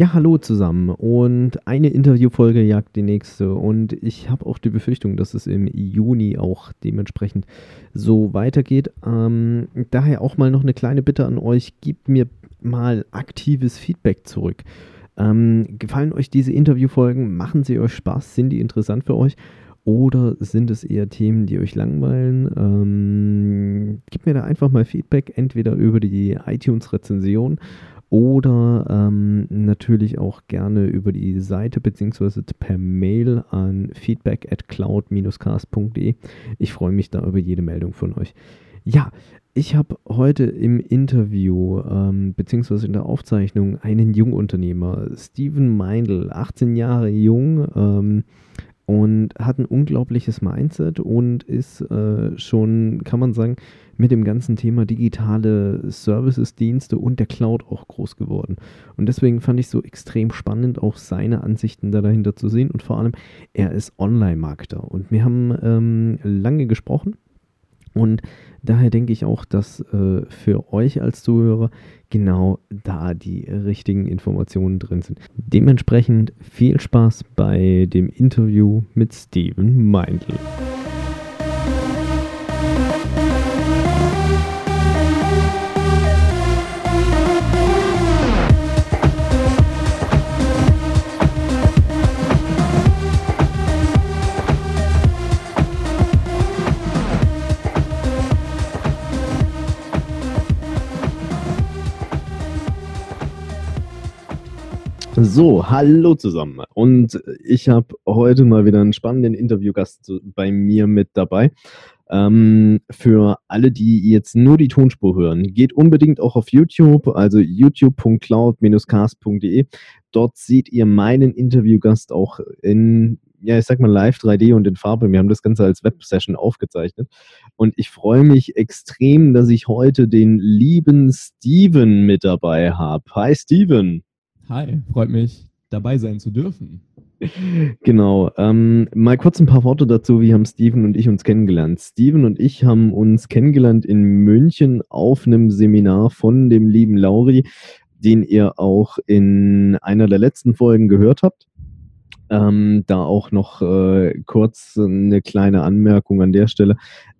Ja, hallo zusammen. Und eine Interviewfolge jagt die nächste. Und ich habe auch die Befürchtung, dass es im Juni auch dementsprechend so weitergeht. Ähm, daher auch mal noch eine kleine Bitte an euch. Gebt mir mal aktives Feedback zurück. Ähm, gefallen euch diese Interviewfolgen? Machen sie euch Spaß? Sind die interessant für euch? Oder sind es eher Themen, die euch langweilen? Ähm, gebt mir da einfach mal Feedback, entweder über die iTunes-Rezension oder ähm, natürlich auch gerne über die Seite beziehungsweise per Mail an feedback at cloud-cast.de. Ich freue mich da über jede Meldung von euch. Ja, ich habe heute im Interview ähm, beziehungsweise in der Aufzeichnung einen Jungunternehmer, Steven Meindl, 18 Jahre jung, ähm, und hat ein unglaubliches Mindset und ist äh, schon, kann man sagen, mit dem ganzen Thema digitale Services, Dienste und der Cloud auch groß geworden. Und deswegen fand ich so extrem spannend, auch seine Ansichten da dahinter zu sehen. Und vor allem, er ist Online-Marketer. Und wir haben ähm, lange gesprochen und daher denke ich auch, dass äh, für euch als Zuhörer genau da die richtigen Informationen drin sind. Dementsprechend viel Spaß bei dem Interview mit Steven Meindl. So, hallo zusammen. Und ich habe heute mal wieder einen spannenden Interviewgast bei mir mit dabei. Ähm, für alle, die jetzt nur die Tonspur hören, geht unbedingt auch auf YouTube, also youtube.cloud-cast.de. Dort seht ihr meinen Interviewgast auch in, ja, ich sag mal live 3D und in Farbe. Wir haben das Ganze als Websession aufgezeichnet. Und ich freue mich extrem, dass ich heute den lieben Steven mit dabei habe. Hi, Steven. Hi, freut mich, dabei sein zu dürfen. Genau. Ähm, mal kurz ein paar Worte dazu, wie haben Steven und ich uns kennengelernt. Steven und ich haben uns kennengelernt in München auf einem Seminar von dem lieben Lauri, den ihr auch in einer der letzten Folgen gehört habt. Ähm, da auch noch äh, kurz eine kleine Anmerkung an der Stelle.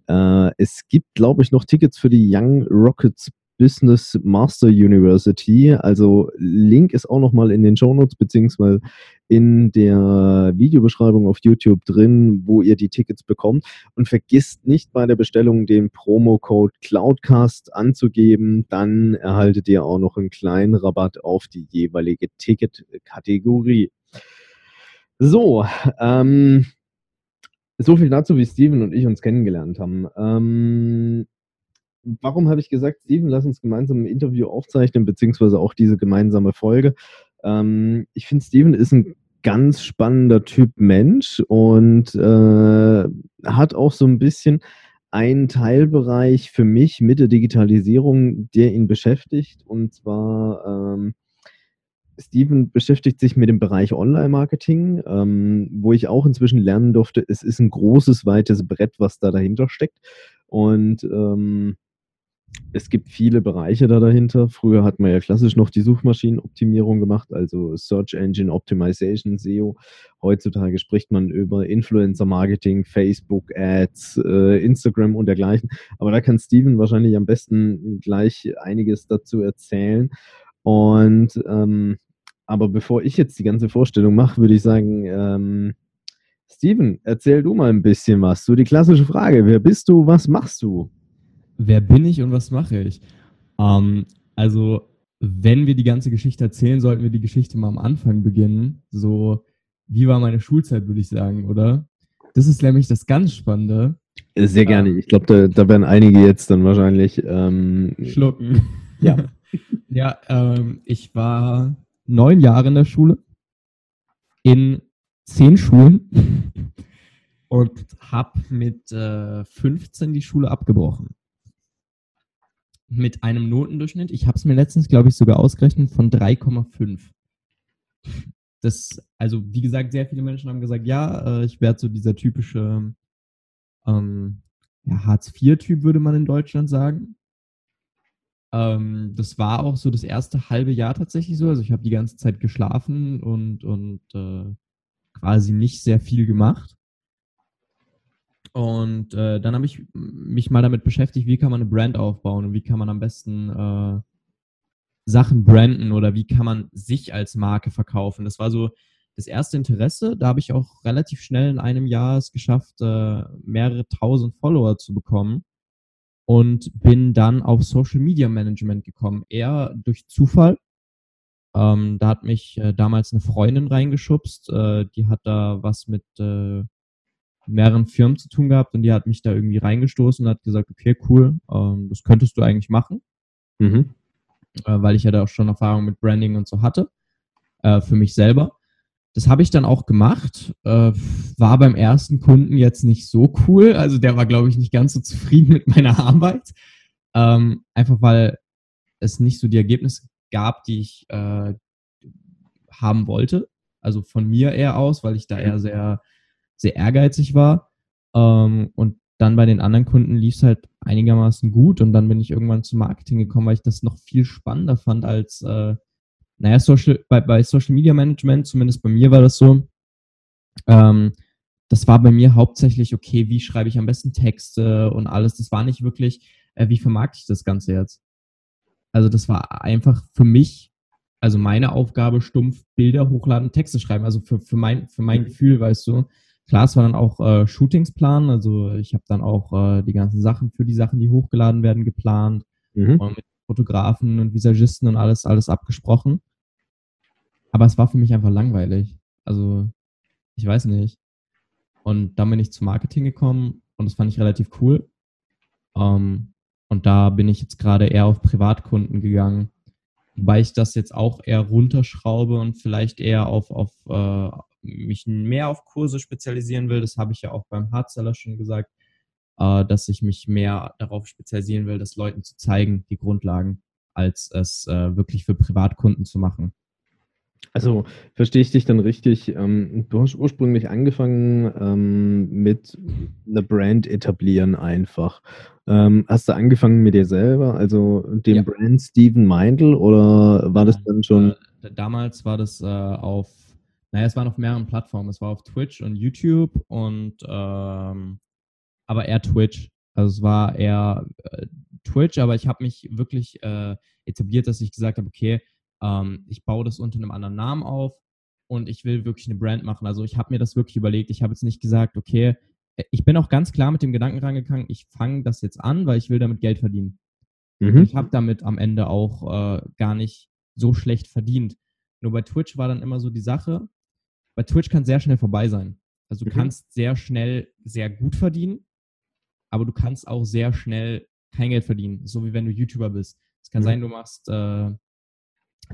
Äh, es gibt, glaube ich, noch Tickets für die Young Rockets Business Master University. Also Link ist auch nochmal in den Show Notes beziehungsweise in der Videobeschreibung auf YouTube drin, wo ihr die Tickets bekommt. Und vergisst nicht bei der Bestellung den Promo-Code Cloudcast anzugeben. Dann erhaltet ihr auch noch einen kleinen Rabatt auf die jeweilige Ticketkategorie. So, ähm, so viel dazu, wie Steven und ich uns kennengelernt haben. Ähm, warum habe ich gesagt, Steven, lass uns gemeinsam ein Interview aufzeichnen, beziehungsweise auch diese gemeinsame Folge. Ähm, ich finde, Steven ist ein ganz spannender Typ Mensch und äh, hat auch so ein bisschen einen Teilbereich für mich mit der Digitalisierung, der ihn beschäftigt. Und zwar, ähm, Steven beschäftigt sich mit dem Bereich Online-Marketing, ähm, wo ich auch inzwischen lernen durfte, es ist ein großes, weites Brett, was da dahinter steckt. Und ähm, es gibt viele Bereiche da dahinter. Früher hat man ja klassisch noch die Suchmaschinenoptimierung gemacht, also Search Engine Optimization, SEO. Heutzutage spricht man über Influencer Marketing, Facebook Ads, äh, Instagram und dergleichen. Aber da kann Steven wahrscheinlich am besten gleich einiges dazu erzählen. Und ähm, aber bevor ich jetzt die ganze Vorstellung mache, würde ich sagen, ähm, Steven, erzähl du mal ein bisschen was. So die klassische Frage: Wer bist du? Was machst du? Wer bin ich und was mache ich? Ähm, also, wenn wir die ganze Geschichte erzählen, sollten wir die Geschichte mal am Anfang beginnen. So, wie war meine Schulzeit, würde ich sagen, oder? Das ist nämlich das ganz Spannende. Sehr gerne. Ich glaube, da, da, werden einige jetzt dann wahrscheinlich ähm, schlucken. Ja. ja, ähm, ich war neun Jahre in der Schule, in zehn Schulen und habe mit äh, 15 die Schule abgebrochen. Mit einem Notendurchschnitt, ich habe es mir letztens, glaube ich, sogar ausgerechnet, von 3,5. Das, also wie gesagt, sehr viele Menschen haben gesagt, ja, äh, ich werde so dieser typische ähm, ja, Hartz-IV-Typ, würde man in Deutschland sagen. Ähm, das war auch so das erste halbe Jahr tatsächlich so. Also ich habe die ganze Zeit geschlafen und, und äh, quasi nicht sehr viel gemacht. Und äh, dann habe ich mich mal damit beschäftigt, wie kann man eine Brand aufbauen und wie kann man am besten äh, Sachen branden oder wie kann man sich als Marke verkaufen. Das war so das erste Interesse. Da habe ich auch relativ schnell in einem Jahr es geschafft, äh, mehrere tausend Follower zu bekommen und bin dann auf Social Media Management gekommen, eher durch Zufall. Ähm, da hat mich äh, damals eine Freundin reingeschubst, äh, die hat da was mit äh, mehreren Firmen zu tun gehabt und die hat mich da irgendwie reingestoßen und hat gesagt, okay, cool, ähm, das könntest du eigentlich machen. Mhm. Äh, weil ich ja da auch schon Erfahrung mit Branding und so hatte, äh, für mich selber. Das habe ich dann auch gemacht. Äh, war beim ersten Kunden jetzt nicht so cool. Also der war, glaube ich, nicht ganz so zufrieden mit meiner Arbeit. Ähm, einfach weil es nicht so die Ergebnisse gab, die ich äh, haben wollte. Also von mir eher aus, weil ich da eher sehr, sehr ehrgeizig war. Ähm, und dann bei den anderen Kunden lief es halt einigermaßen gut. Und dann bin ich irgendwann zum Marketing gekommen, weil ich das noch viel spannender fand als äh, naja, Social, bei, bei Social Media Management, zumindest bei mir war das so, ähm, das war bei mir hauptsächlich, okay, wie schreibe ich am besten Texte und alles. Das war nicht wirklich, äh, wie vermarkte ich das Ganze jetzt? Also das war einfach für mich, also meine Aufgabe, stumpf Bilder hochladen, Texte schreiben. Also für, für, mein, für mein Gefühl, weißt du. Klar, es war dann auch äh, Shootings planen. Also ich habe dann auch äh, die ganzen Sachen für die Sachen, die hochgeladen werden, geplant. Mhm. Und mit Fotografen und Visagisten und alles, alles abgesprochen. Aber es war für mich einfach langweilig. Also, ich weiß nicht. Und dann bin ich zum Marketing gekommen und das fand ich relativ cool. Ähm, und da bin ich jetzt gerade eher auf Privatkunden gegangen, wobei ich das jetzt auch eher runterschraube und vielleicht eher auf, auf äh, mich mehr auf Kurse spezialisieren will. Das habe ich ja auch beim Hardseller schon gesagt, äh, dass ich mich mehr darauf spezialisieren will, das Leuten zu zeigen, die Grundlagen, als es äh, wirklich für Privatkunden zu machen. Also verstehe ich dich dann richtig. Ähm, du hast ursprünglich angefangen ähm, mit einer Brand etablieren einfach. Ähm, hast du angefangen mit dir selber, also dem ja. Brand Steven Meindl oder war das dann schon? Äh, damals war das äh, auf, naja, es waren auf mehreren Plattformen. Es war auf Twitch und YouTube und ähm, aber eher Twitch. Also es war eher äh, Twitch, aber ich habe mich wirklich äh, etabliert, dass ich gesagt habe, okay, ähm, ich baue das unter einem anderen Namen auf und ich will wirklich eine Brand machen. Also ich habe mir das wirklich überlegt. Ich habe jetzt nicht gesagt, okay, äh, ich bin auch ganz klar mit dem Gedanken rangegangen, ich fange das jetzt an, weil ich will damit Geld verdienen. Mhm. Ich habe damit am Ende auch äh, gar nicht so schlecht verdient. Nur bei Twitch war dann immer so die Sache, bei Twitch kann es sehr schnell vorbei sein. Also du mhm. kannst sehr schnell sehr gut verdienen, aber du kannst auch sehr schnell kein Geld verdienen, so wie wenn du YouTuber bist. Es kann mhm. sein, du machst äh,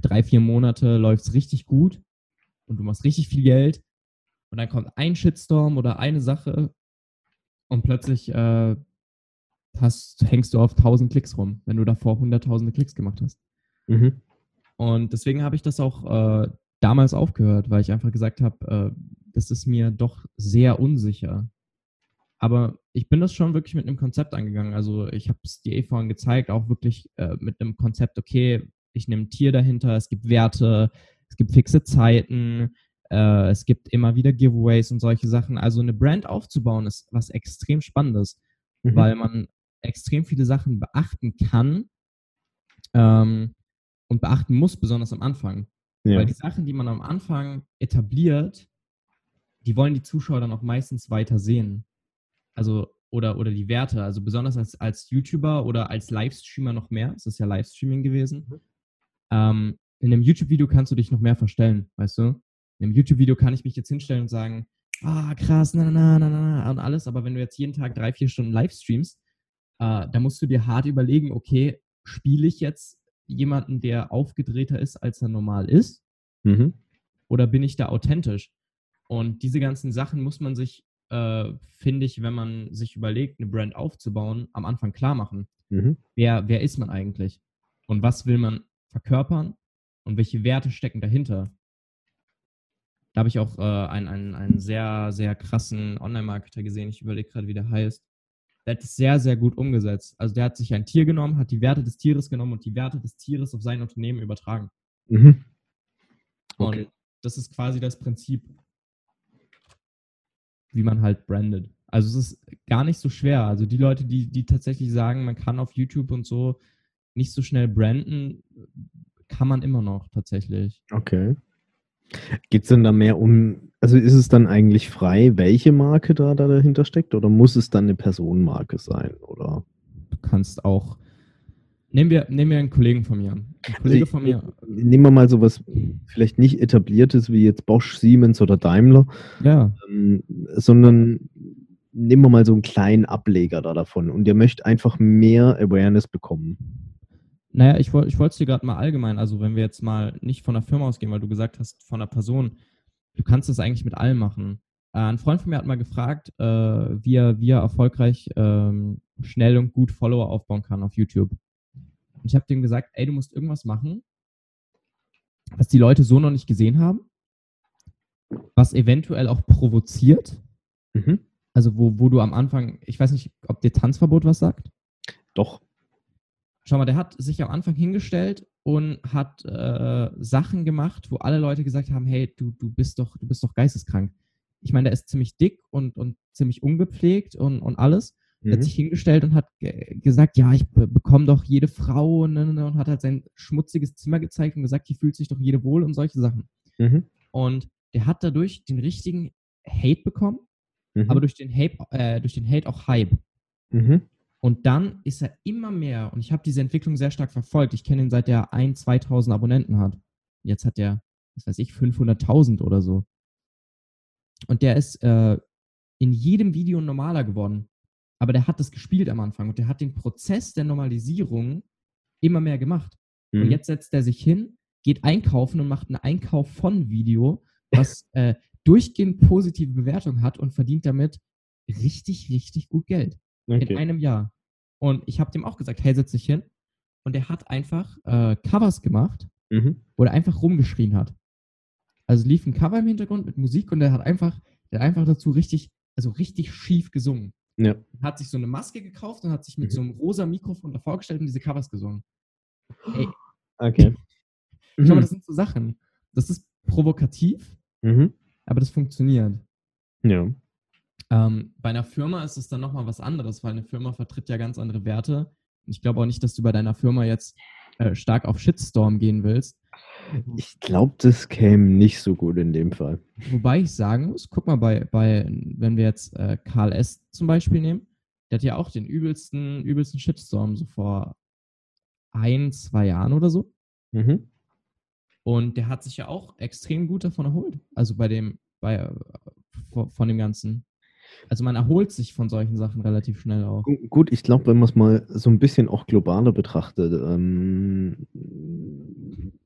drei, vier Monate läuft es richtig gut und du machst richtig viel Geld und dann kommt ein Shitstorm oder eine Sache und plötzlich äh, hast, hängst du auf 1000 Klicks rum, wenn du davor hunderttausende Klicks gemacht hast. Mhm. Und deswegen habe ich das auch äh, damals aufgehört, weil ich einfach gesagt habe, äh, das ist mir doch sehr unsicher. Aber ich bin das schon wirklich mit einem Konzept angegangen. Also ich habe es dir eh vorhin gezeigt, auch wirklich äh, mit einem Konzept, okay, ich nehme ein Tier dahinter, es gibt Werte, es gibt fixe Zeiten, äh, es gibt immer wieder Giveaways und solche Sachen. Also eine Brand aufzubauen ist was extrem Spannendes, mhm. weil man extrem viele Sachen beachten kann ähm, und beachten muss, besonders am Anfang. Ja. Weil die Sachen, die man am Anfang etabliert, die wollen die Zuschauer dann auch meistens weiter sehen. Also, oder, oder die Werte, also besonders als, als YouTuber oder als Livestreamer noch mehr. Es ist ja Livestreaming gewesen. Mhm. Ähm, in einem YouTube-Video kannst du dich noch mehr verstellen, weißt du? In einem YouTube-Video kann ich mich jetzt hinstellen und sagen, ah, krass, na, na, na, na, und alles, aber wenn du jetzt jeden Tag drei, vier Stunden live streamst, äh, da musst du dir hart überlegen, okay, spiele ich jetzt jemanden, der aufgedrehter ist, als er normal ist? Mhm. Oder bin ich da authentisch? Und diese ganzen Sachen muss man sich, äh, finde ich, wenn man sich überlegt, eine Brand aufzubauen, am Anfang klar machen. Mhm. Wer, wer ist man eigentlich? Und was will man verkörpern? Und welche Werte stecken dahinter? Da habe ich auch äh, einen, einen, einen sehr, sehr krassen Online-Marketer gesehen. Ich überlege gerade, wie der heißt. Der hat es sehr, sehr gut umgesetzt. Also der hat sich ein Tier genommen, hat die Werte des Tieres genommen und die Werte des Tieres auf sein Unternehmen übertragen. Mhm. Okay. Und das ist quasi das Prinzip, wie man halt brandet. Also es ist gar nicht so schwer. Also die Leute, die, die tatsächlich sagen, man kann auf YouTube und so nicht so schnell branden, kann man immer noch tatsächlich. Okay. Geht es denn da mehr um, also ist es dann eigentlich frei, welche Marke da, da dahinter steckt oder muss es dann eine Personenmarke sein? Oder? Du kannst auch. Nehmen wir, nehmen wir einen Kollegen von mir. Ein Kollege Also, von mir. Nehmen wir mal sowas vielleicht nicht etabliertes wie jetzt Bosch, Siemens oder Daimler, Ja, ähm, sondern nehmen wir mal so einen kleinen Ableger da davon und der möchte einfach mehr Awareness bekommen. Naja, ich wollte es dir gerade mal allgemein, also wenn wir jetzt mal nicht von der Firma ausgehen, weil du gesagt hast, von der Person, du kannst das eigentlich mit allem machen. Äh, ein Freund von mir hat mal gefragt, äh, wie, er, wie er erfolgreich ähm, schnell und gut Follower aufbauen kann auf YouTube. Und ich habe dem gesagt, ey, du musst irgendwas machen, was die Leute so noch nicht gesehen haben, was eventuell auch provoziert. Mhm. Also wo, wo du am Anfang, ich weiß nicht, ob dir Tanzverbot was sagt. Doch. Schau mal, der hat sich am Anfang hingestellt und hat äh, Sachen gemacht, wo alle Leute gesagt haben, hey, du, du bist doch, du bist doch geisteskrank. Ich meine, der ist ziemlich dick und, und ziemlich ungepflegt und, und alles. Er hat Mhm. sich hingestellt und hat ge gesagt, ja, ich be bekomme doch jede Frau ne, ne, ne, und hat halt sein schmutziges Zimmer gezeigt und gesagt, hier fühlt sich doch jede wohl und solche Sachen. Mhm. Und der hat dadurch den richtigen Hate bekommen, Mhm. aber durch den Hate, äh, durch den Hate auch Hype. mhm. Und dann ist er immer mehr, und ich habe diese Entwicklung sehr stark verfolgt. Ich kenne ihn seit er 1.000, 2.000 Abonnenten hat. Jetzt hat er, was weiß ich, 500.000 oder so. Und der ist äh, in jedem Video normaler geworden. Aber der hat das gespielt am Anfang und der hat den Prozess der Normalisierung immer mehr gemacht. Und Mhm. jetzt setzt er sich hin, geht einkaufen und macht einen Einkauf von Video, was äh, durchgehend positive Bewertung hat und verdient damit richtig, richtig gut Geld in Okay. einem Jahr. Und ich habe dem auch gesagt, hey, setz dich hin. Und er hat einfach äh, Covers gemacht, Mhm. wo er einfach rumgeschrien hat. Also lief ein Cover im Hintergrund mit Musik und er hat einfach, der hat einfach dazu richtig, also richtig schief gesungen. Ja. Hat sich so eine Maske gekauft und hat sich mit Mhm. so einem rosa Mikrofon davor gestellt und diese Covers gesungen. Ey, Okay. schau mal, Mhm. das sind so Sachen. Das ist provokativ, Mhm. aber das funktioniert. Ja. Ähm, bei einer Firma ist es dann nochmal was anderes, weil eine Firma vertritt ja ganz andere Werte. Und ich glaube auch nicht, dass du bei deiner Firma jetzt äh, stark auf Shitstorm gehen willst. Ich glaube, das käme nicht so gut in dem Fall. Wobei ich sagen muss, guck mal, bei, bei wenn wir jetzt äh, Karl S. zum Beispiel nehmen, der hat ja auch den übelsten, übelsten Shitstorm so vor ein, zwei Jahren oder so. Mhm. Und der hat sich ja auch extrem gut davon erholt. Also bei dem, bei, äh, von dem Ganzen. Also man erholt sich von solchen Sachen relativ schnell auch. Gu- Gut, ich glaube, wenn man es mal so ein bisschen auch globaler betrachtet, ähm,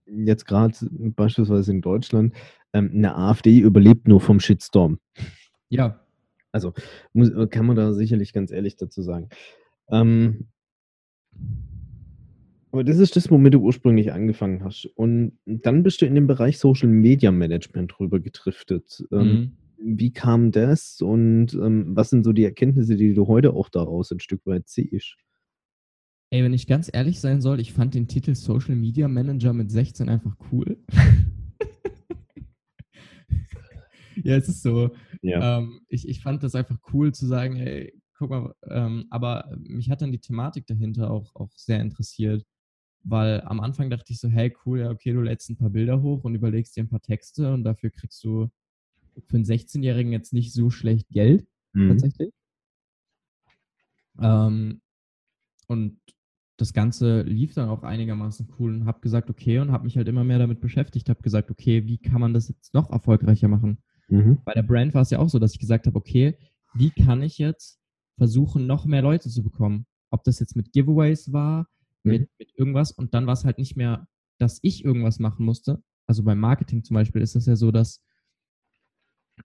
jetzt gerade beispielsweise in Deutschland, ähm, eine AfD überlebt nur vom Shitstorm. Ja, Muss, kann man da sicherlich ganz ehrlich dazu sagen. Ähm, aber das ist das, womit du ursprünglich angefangen hast. Und dann bist du in den Bereich Social Media Management rüber getriftet. Ähm, mhm. Wie kam das und ähm, was sind so die Erkenntnisse, die du heute auch daraus ein Stück weit siehst? Ey, wenn ich ganz ehrlich sein soll, ich fand den Titel Social Media Manager mit 16 einfach cool. ja, es ist so. Ja. Ähm, ich, ich fand das einfach cool zu sagen, ey, guck mal, ähm, aber mich hat dann die Thematik dahinter auch, auch sehr interessiert, weil am Anfang dachte ich so, hey, cool, ja, okay, du lädst ein paar Bilder hoch und überlegst dir ein paar Texte und dafür kriegst du für einen 16-Jährigen jetzt nicht so schlecht Geld Mhm. tatsächlich. Ähm, und das Ganze lief dann auch einigermaßen cool und habe gesagt, okay, und habe mich halt immer mehr damit beschäftigt, habe gesagt, okay, wie kann man das jetzt noch erfolgreicher machen? Mhm. Bei der Brand war es ja auch so, dass ich gesagt habe, okay, wie kann ich jetzt versuchen, noch mehr Leute zu bekommen? Ob das jetzt mit Giveaways war, Mhm. mit, mit irgendwas und dann war es halt nicht mehr, dass ich irgendwas machen musste, also beim Marketing zum Beispiel ist das ja so, dass,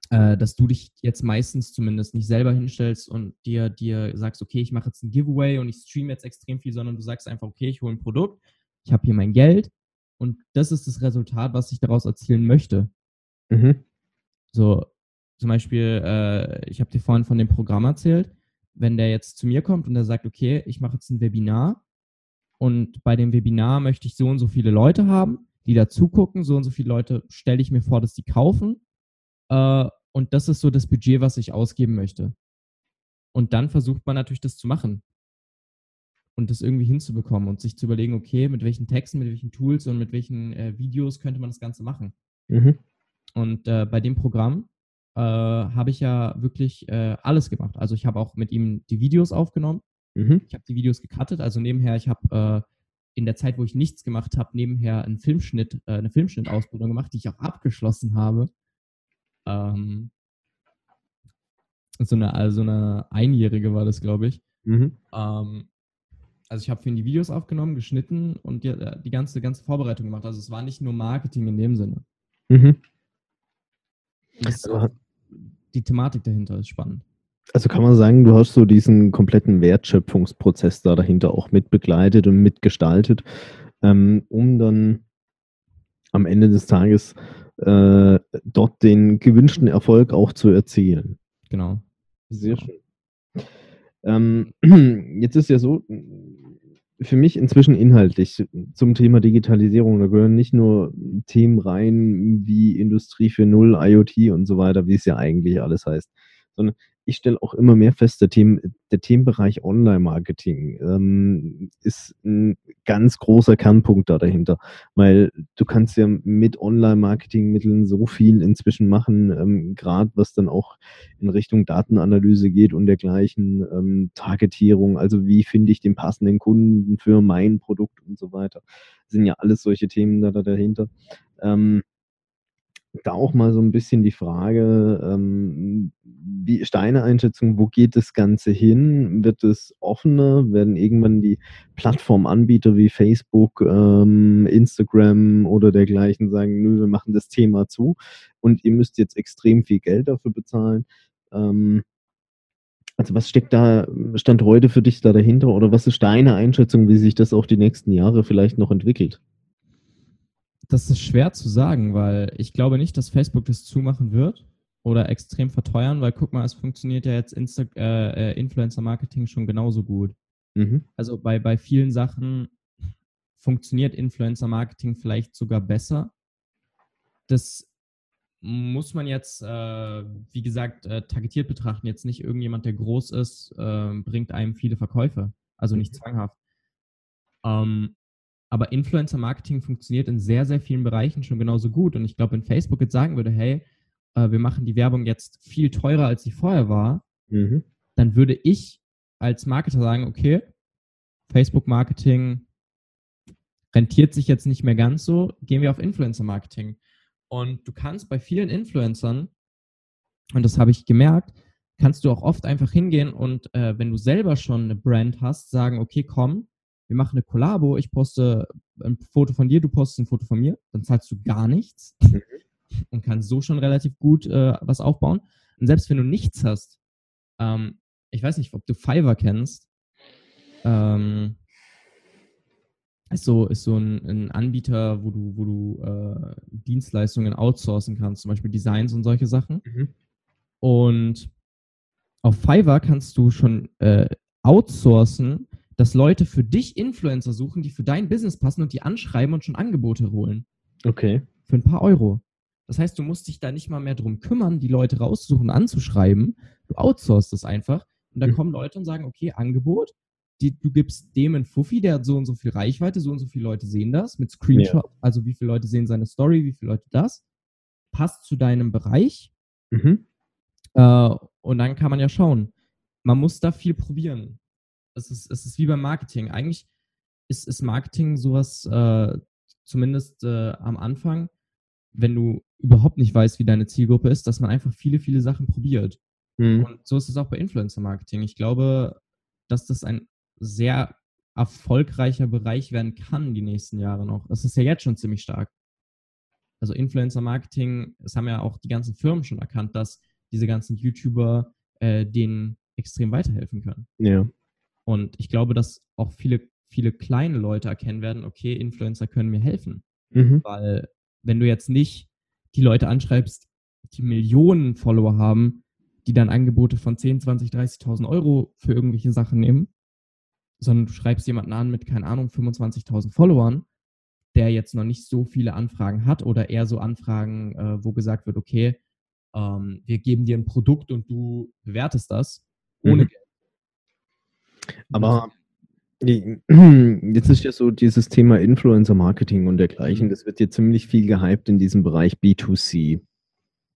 äh, dass du dich jetzt meistens zumindest nicht selber hinstellst und dir, dir sagst, okay, ich mache jetzt ein Giveaway und ich streame jetzt extrem viel, sondern du sagst einfach, okay, ich hole ein Produkt, ich habe hier mein Geld und das ist das Resultat, was ich daraus erzielen möchte. Mhm. So, zum Beispiel, äh, ich habe dir vorhin von dem Programm erzählt, wenn der jetzt zu mir kommt und der sagt, okay, ich mache jetzt ein Webinar und bei dem Webinar möchte ich so und so viele Leute haben, die da zugucken, so und so viele Leute stelle ich mir vor, dass die kaufen äh, und das ist so das Budget, was ich ausgeben möchte. Und dann versucht man natürlich das zu machen und das irgendwie hinzubekommen und sich zu überlegen, okay, mit welchen Texten, mit welchen Tools und mit welchen äh, Videos könnte man das Ganze machen. Mhm. Und äh, bei dem Programm äh, habe ich ja wirklich äh, alles gemacht. Also ich habe auch mit ihm die Videos aufgenommen. Mhm. Ich habe die Videos gecuttet. Also nebenher, ich habe äh, in der Zeit, wo ich nichts gemacht habe, nebenher einen Filmschnitt, äh, eine Filmschnittausbildung gemacht, die ich auch abgeschlossen habe. Ähm, so eine, also eine einjährige war das, glaube ich. Mhm. Ähm, also ich habe für ihn die Videos aufgenommen, geschnitten und die, äh, die ganze, ganze Vorbereitung gemacht. Also es war nicht nur Marketing in dem Sinne. Mhm. Also, die Thematik dahinter ist spannend. also kann man sagen, du hast so diesen kompletten Wertschöpfungsprozess da dahinter auch mit begleitet und mitgestaltet, ähm, um dann am Ende des Tages äh, dort den gewünschten Erfolg auch zu erzielen. Genau. Sehr schön. Ähm, jetzt ist ja so, für mich inzwischen inhaltlich zum Thema Digitalisierung, da gehören nicht nur Themen rein wie Industrie 4.0, IoT und so weiter, wie es ja eigentlich alles heißt, sondern ich stelle auch immer mehr fest, der, Themen, der Themenbereich Online-Marketing ähm, ist ein ganz großer Kernpunkt da dahinter, weil du kannst ja mit Online-Marketing-Mitteln so viel inzwischen machen, ähm, gerade was dann auch in Richtung Datenanalyse geht und dergleichen, ähm, Targetierung, also wie finde ich den passenden Kunden für mein Produkt und so weiter, sind ja alles solche Themen da, da dahinter. Ähm, da auch mal so ein bisschen die Frage, ähm, wie deine Einschätzung, wo geht das Ganze hin? Wird es offener? Werden irgendwann die Plattformanbieter wie Facebook, ähm, Instagram oder dergleichen sagen, nö, wir machen das Thema zu und ihr müsst jetzt extrem viel Geld dafür bezahlen? Ähm, also was steckt da, Stand heute für dich da dahinter oder was ist deine Einschätzung, wie sich das auch die nächsten Jahre vielleicht noch entwickelt? Das ist schwer zu sagen, weil ich glaube nicht, dass Facebook das zumachen wird oder extrem verteuern, weil guck mal, es funktioniert ja jetzt Insta äh, äh, Influencer-Marketing schon genauso gut. Mhm. Also bei, bei vielen Sachen funktioniert Influencer-Marketing vielleicht sogar besser. Das muss man jetzt, äh, wie gesagt, äh, targetiert betrachten. Jetzt nicht irgendjemand, der groß ist, äh, bringt einem viele Verkäufe. Also nicht zwanghaft. Ähm, aber Influencer-Marketing funktioniert in sehr, sehr vielen Bereichen schon genauso gut. Und ich glaube, wenn Facebook jetzt sagen würde, hey, äh, wir machen die Werbung jetzt viel teurer, als sie vorher war, Mhm. dann würde ich als Marketer sagen, okay, Facebook-Marketing rentiert sich jetzt nicht mehr ganz so, gehen wir auf Influencer-Marketing. Und du kannst bei vielen Influencern, und das habe ich gemerkt, kannst du auch oft einfach hingehen und äh, wenn du selber schon eine Brand hast, sagen, okay, komm, wir machen eine Kollabo, ich poste ein Foto von dir, du postest ein Foto von mir, dann zahlst du gar nichts Mhm. und kannst so schon relativ gut äh, was aufbauen. Und selbst wenn du nichts hast, ähm, ich weiß nicht, ob du Fiverr kennst, ähm, ist so, ist so ein, ein Anbieter, wo du, wo du äh, Dienstleistungen outsourcen kannst, zum Beispiel Designs und solche Sachen. Mhm. Und auf Fiverr kannst du schon äh, outsourcen, dass Leute für dich Influencer suchen, die für dein Business passen und die anschreiben und schon Angebote holen. Okay. Für ein paar Euro. Das heißt, du musst dich da nicht mal mehr drum kümmern, die Leute rauszusuchen, anzuschreiben. Du outsourcest es einfach. Und dann Mhm. kommen Leute und sagen, okay, Angebot. Die, du gibst dem einen Fuffi, der hat so und so viel Reichweite, so und so viele Leute sehen das mit Screenshot. Also wie viele Leute sehen seine Story, wie viele Leute das. Passt zu deinem Bereich. Mhm. Äh, und dann kann man ja schauen. Man muss da viel probieren. Es ist, es ist wie beim Marketing. Eigentlich ist, ist Marketing sowas, äh, zumindest äh, am Anfang, wenn du überhaupt nicht weißt, wie deine Zielgruppe ist, dass man einfach viele, viele Sachen probiert. Mhm. Und so ist es auch bei Influencer-Marketing. Ich glaube, dass das ein sehr erfolgreicher Bereich werden kann die nächsten Jahre noch. Das ist ja jetzt schon ziemlich stark. also Influencer-Marketing, es haben ja auch die ganzen Firmen schon erkannt, dass diese ganzen YouTuber äh, denen extrem weiterhelfen können. Ja. Und ich glaube, dass auch viele, viele kleine Leute erkennen werden, okay, Influencer können mir helfen. Mhm. Weil wenn du jetzt nicht die Leute anschreibst, die Millionen Follower haben, die dann Angebote von 10, 20, 30.000 Euro für irgendwelche Sachen nehmen, sondern du schreibst jemanden an mit, keine Ahnung, 25.000 Followern, der jetzt noch nicht so viele Anfragen hat oder eher so Anfragen, äh, wo gesagt wird, okay, ähm, wir geben dir ein Produkt und du bewertest das ohne Mhm. Geld. Aber jetzt ist ja so dieses Thema Influencer-Marketing und dergleichen, Mhm. das wird jetzt ziemlich viel gehypt in diesem Bereich B2C.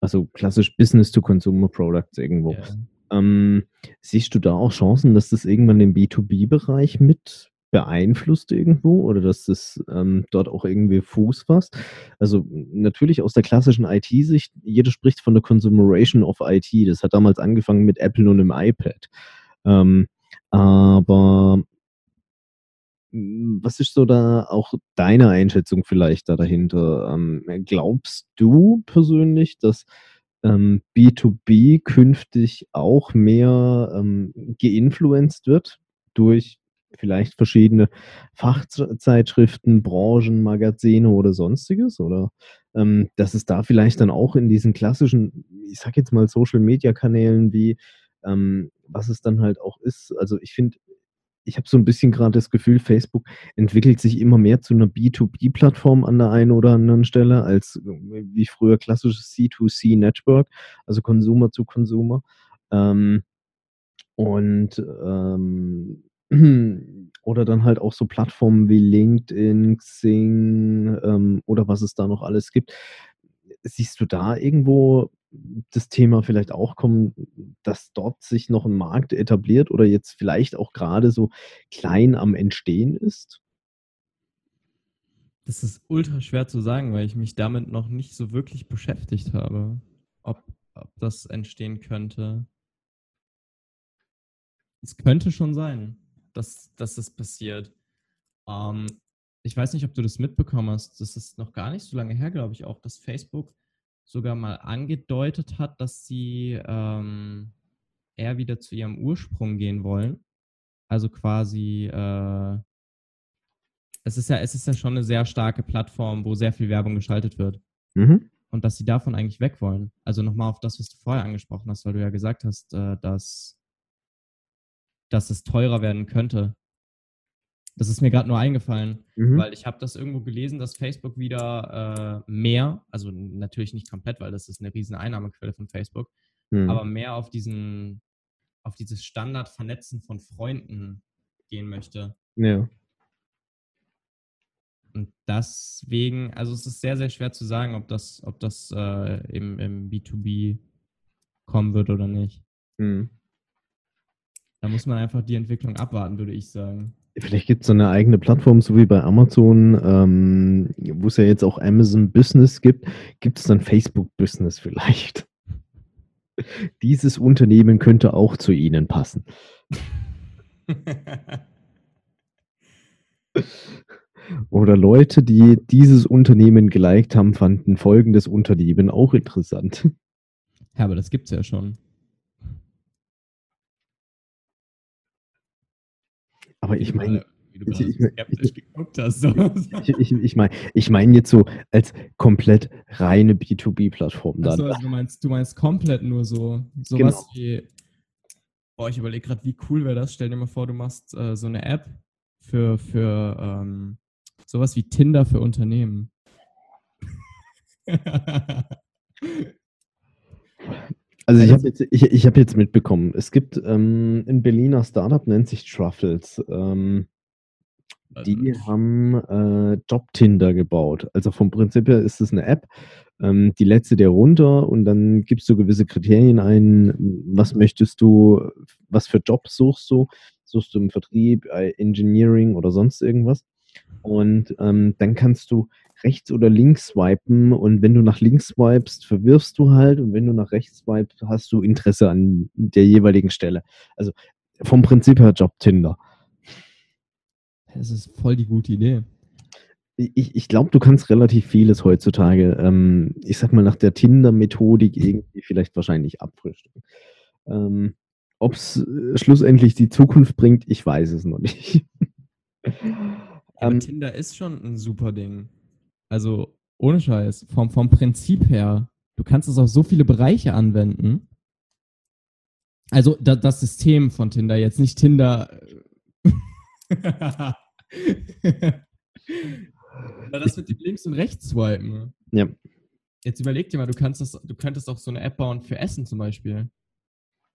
Also klassisch Business-to-Consumer-Products irgendwo. Ja. Ähm, siehst du da auch Chancen, dass das irgendwann den B2B-Bereich mit beeinflusst irgendwo oder dass das ähm, dort auch irgendwie Fuß fasst? Also natürlich aus der klassischen IT-Sicht, jeder spricht von der Consumeration of IT. Das hat damals angefangen mit Apple und dem iPad. Ähm, aber mm, was ist so da auch deine Einschätzung vielleicht da dahinter? Ähm, glaubst du persönlich, dass ähm, B2B künftig auch mehr ähm, geinfluenced wird durch vielleicht verschiedene Fachzeitschriften, Branchen, Magazine oder sonstiges? Oder ähm, dass es da vielleicht dann auch in diesen klassischen, ich sag jetzt mal Social-Media-Kanälen wie, ähm, was es dann halt auch ist. Also ich finde, ich habe so ein bisschen gerade das Gefühl, Facebook entwickelt sich immer mehr zu einer B2B-Plattform an der einen oder anderen Stelle als äh, wie früher klassisches C2C-Network, also Consumer zu Consumer. Ähm, und ähm, oder dann halt auch so Plattformen wie LinkedIn, Xing ähm, oder was es da noch alles gibt. Siehst du da irgendwo das Thema vielleicht auch kommen, dass dort sich noch ein Markt etabliert oder jetzt vielleicht auch gerade so klein am Entstehen ist? Das ist ultra schwer zu sagen, weil ich mich damit noch nicht so wirklich beschäftigt habe, ob, ob das entstehen könnte. Es könnte schon sein, dass, dass das passiert. Ähm, ich weiß nicht, ob du das mitbekommen hast. Das ist noch gar nicht so lange her, glaube ich, auch, dass Facebook sogar mal angedeutet hat, dass sie ähm, eher wieder zu ihrem Ursprung gehen wollen. Also quasi, äh, es ist ja, es ist ja schon eine sehr starke Plattform, wo sehr viel Werbung geschaltet wird. Mhm. Und dass sie davon eigentlich weg wollen. Also nochmal auf das, was du vorher angesprochen hast, weil du ja gesagt hast, äh, dass, dass es teurer werden könnte. Das ist mir gerade nur eingefallen, Mhm. weil ich habe das irgendwo gelesen, dass Facebook wieder äh, mehr, also natürlich nicht komplett, weil das ist eine riesen Einnahmequelle von Facebook, Mhm. aber mehr auf diesen, auf dieses Standardvernetzen von Freunden gehen möchte. Ja. Und deswegen, also es ist sehr, sehr schwer zu sagen, ob das, ob das äh, im, im B2B kommen wird oder nicht. Mhm. Da muss man einfach die Entwicklung abwarten, würde ich sagen. Vielleicht gibt es so eine eigene Plattform, so wie bei Amazon, ähm, wo es ja jetzt auch Amazon Business gibt, gibt es dann Facebook Business vielleicht. Dieses Unternehmen könnte auch zu Ihnen passen. Oder Leute, die dieses Unternehmen geliked haben, fanden folgendes Unternehmen auch interessant. ja, aber das gibt es ja schon. Aber ich meine, Wie du ich- ich- so skeptisch geguckt hast. So. ich, ich, meine ich mein jetzt so als komplett reine B2B-Plattform dann. Achso, also du meinst, du meinst komplett nur so. Sowas Genau. wie. Boah, ich überlege gerade, wie cool wäre das? Stell dir mal vor, du machst äh, so eine App für, für ähm, sowas wie Tinder für Unternehmen. Also ich Also- habe jetzt, ich, ich hab jetzt mitbekommen, es gibt ähm, ein Berliner Startup, nennt sich Truffles. Ähm, die haben äh, Job-Tinder gebaut. Also vom Prinzip her ist es eine App, ähm, die du dir runter und dann gibst du gewisse Kriterien ein. Was möchtest du, was für Jobs suchst du? Suchst du im Vertrieb, äh, Engineering oder sonst irgendwas? Und ähm, dann kannst du rechts oder links swipen und wenn du nach links swipest, verwirfst du halt und wenn du nach rechts swipest, hast du Interesse an der jeweiligen Stelle. Also vom Prinzip her Job Tinder. Das ist voll die gute Idee. ich, ich glaube, du kannst relativ vieles heutzutage, ähm, ich sag mal, nach der Tinder-Methodik irgendwie vielleicht wahrscheinlich abfrühstücken. Ähm, Ob es äh, schlussendlich die Zukunft bringt, ich weiß es noch nicht. Aber Ähm, Tinder ist schon ein super Ding. Also, ohne Scheiß. Vom, vom Prinzip her. Du kannst es auf so viele Bereiche anwenden. Also, da, das System von Tinder, jetzt nicht Tinder. Na, das mit dem Links- und Rechts-Swipen. ja. Jetzt überleg dir mal, du, kannst das, du könntest auch so eine App bauen für Essen zum Beispiel.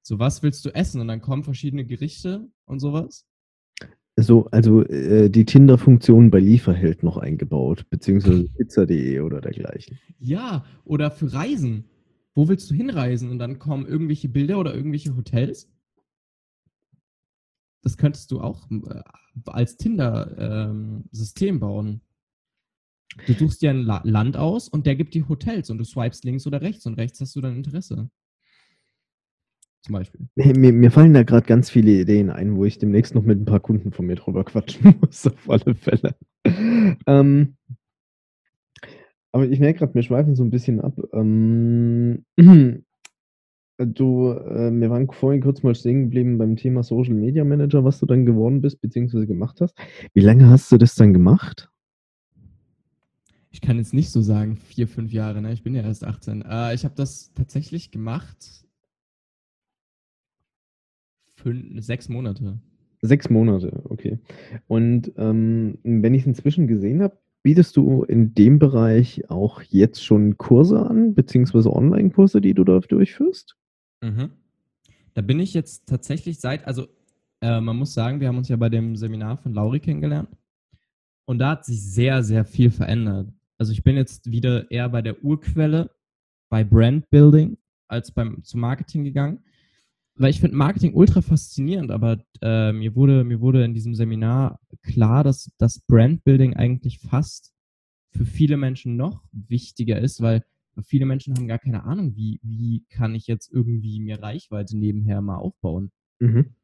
So, was willst du essen? Und dann kommen verschiedene Gerichte und sowas. So, also äh, die Tinder-Funktion bei Lieferheld noch eingebaut, beziehungsweise pizza.de oder dergleichen. Ja, oder für Reisen. Wo willst du hinreisen? Und dann kommen irgendwelche Bilder oder irgendwelche Hotels. Das könntest du auch äh, als Tinder-System bauen. Du suchst dir ein La Land aus und der gibt dir Hotels und du swipest links oder rechts und rechts hast du dann Interesse. Zum Beispiel. Mir, mir fallen da gerade ganz viele Ideen ein, wo ich demnächst noch mit ein paar Kunden von mir drüber quatschen muss, auf alle Fälle. Ähm, aber ich merke gerade, wir schweifen so ein bisschen ab. Ähm, du, äh, wir waren vorhin kurz mal stehen geblieben beim Thema Social Media Manager, was du dann geworden bist, beziehungsweise gemacht hast. Wie lange hast du das dann gemacht? Ich kann jetzt nicht so sagen, vier, fünf Jahre, ne? Ich bin ja erst 18. Äh, ich habe das tatsächlich gemacht. Fünf, sechs Monate. Sechs Monate, okay. Und ähm, wenn ich es inzwischen gesehen habe, bietest du in dem Bereich auch jetzt schon Kurse an, beziehungsweise Online-Kurse, die du dort durchführst? Mhm. Da bin ich jetzt tatsächlich seit, also äh, man muss sagen, wir haben uns ja bei dem Seminar von Lauri kennengelernt. Und da hat sich sehr, sehr viel verändert. Also ich bin jetzt wieder eher bei der Urquelle, bei Brand Building, als beim zum Marketing gegangen. Weil ich finde Marketing ultra faszinierend, aber äh, mir, wurde, mir wurde in diesem Seminar klar, dass das Brandbuilding eigentlich fast für viele Menschen noch wichtiger ist, weil viele Menschen haben gar keine Ahnung, wie, wie kann ich jetzt irgendwie mir Reichweite nebenher mal aufbauen. Mhm.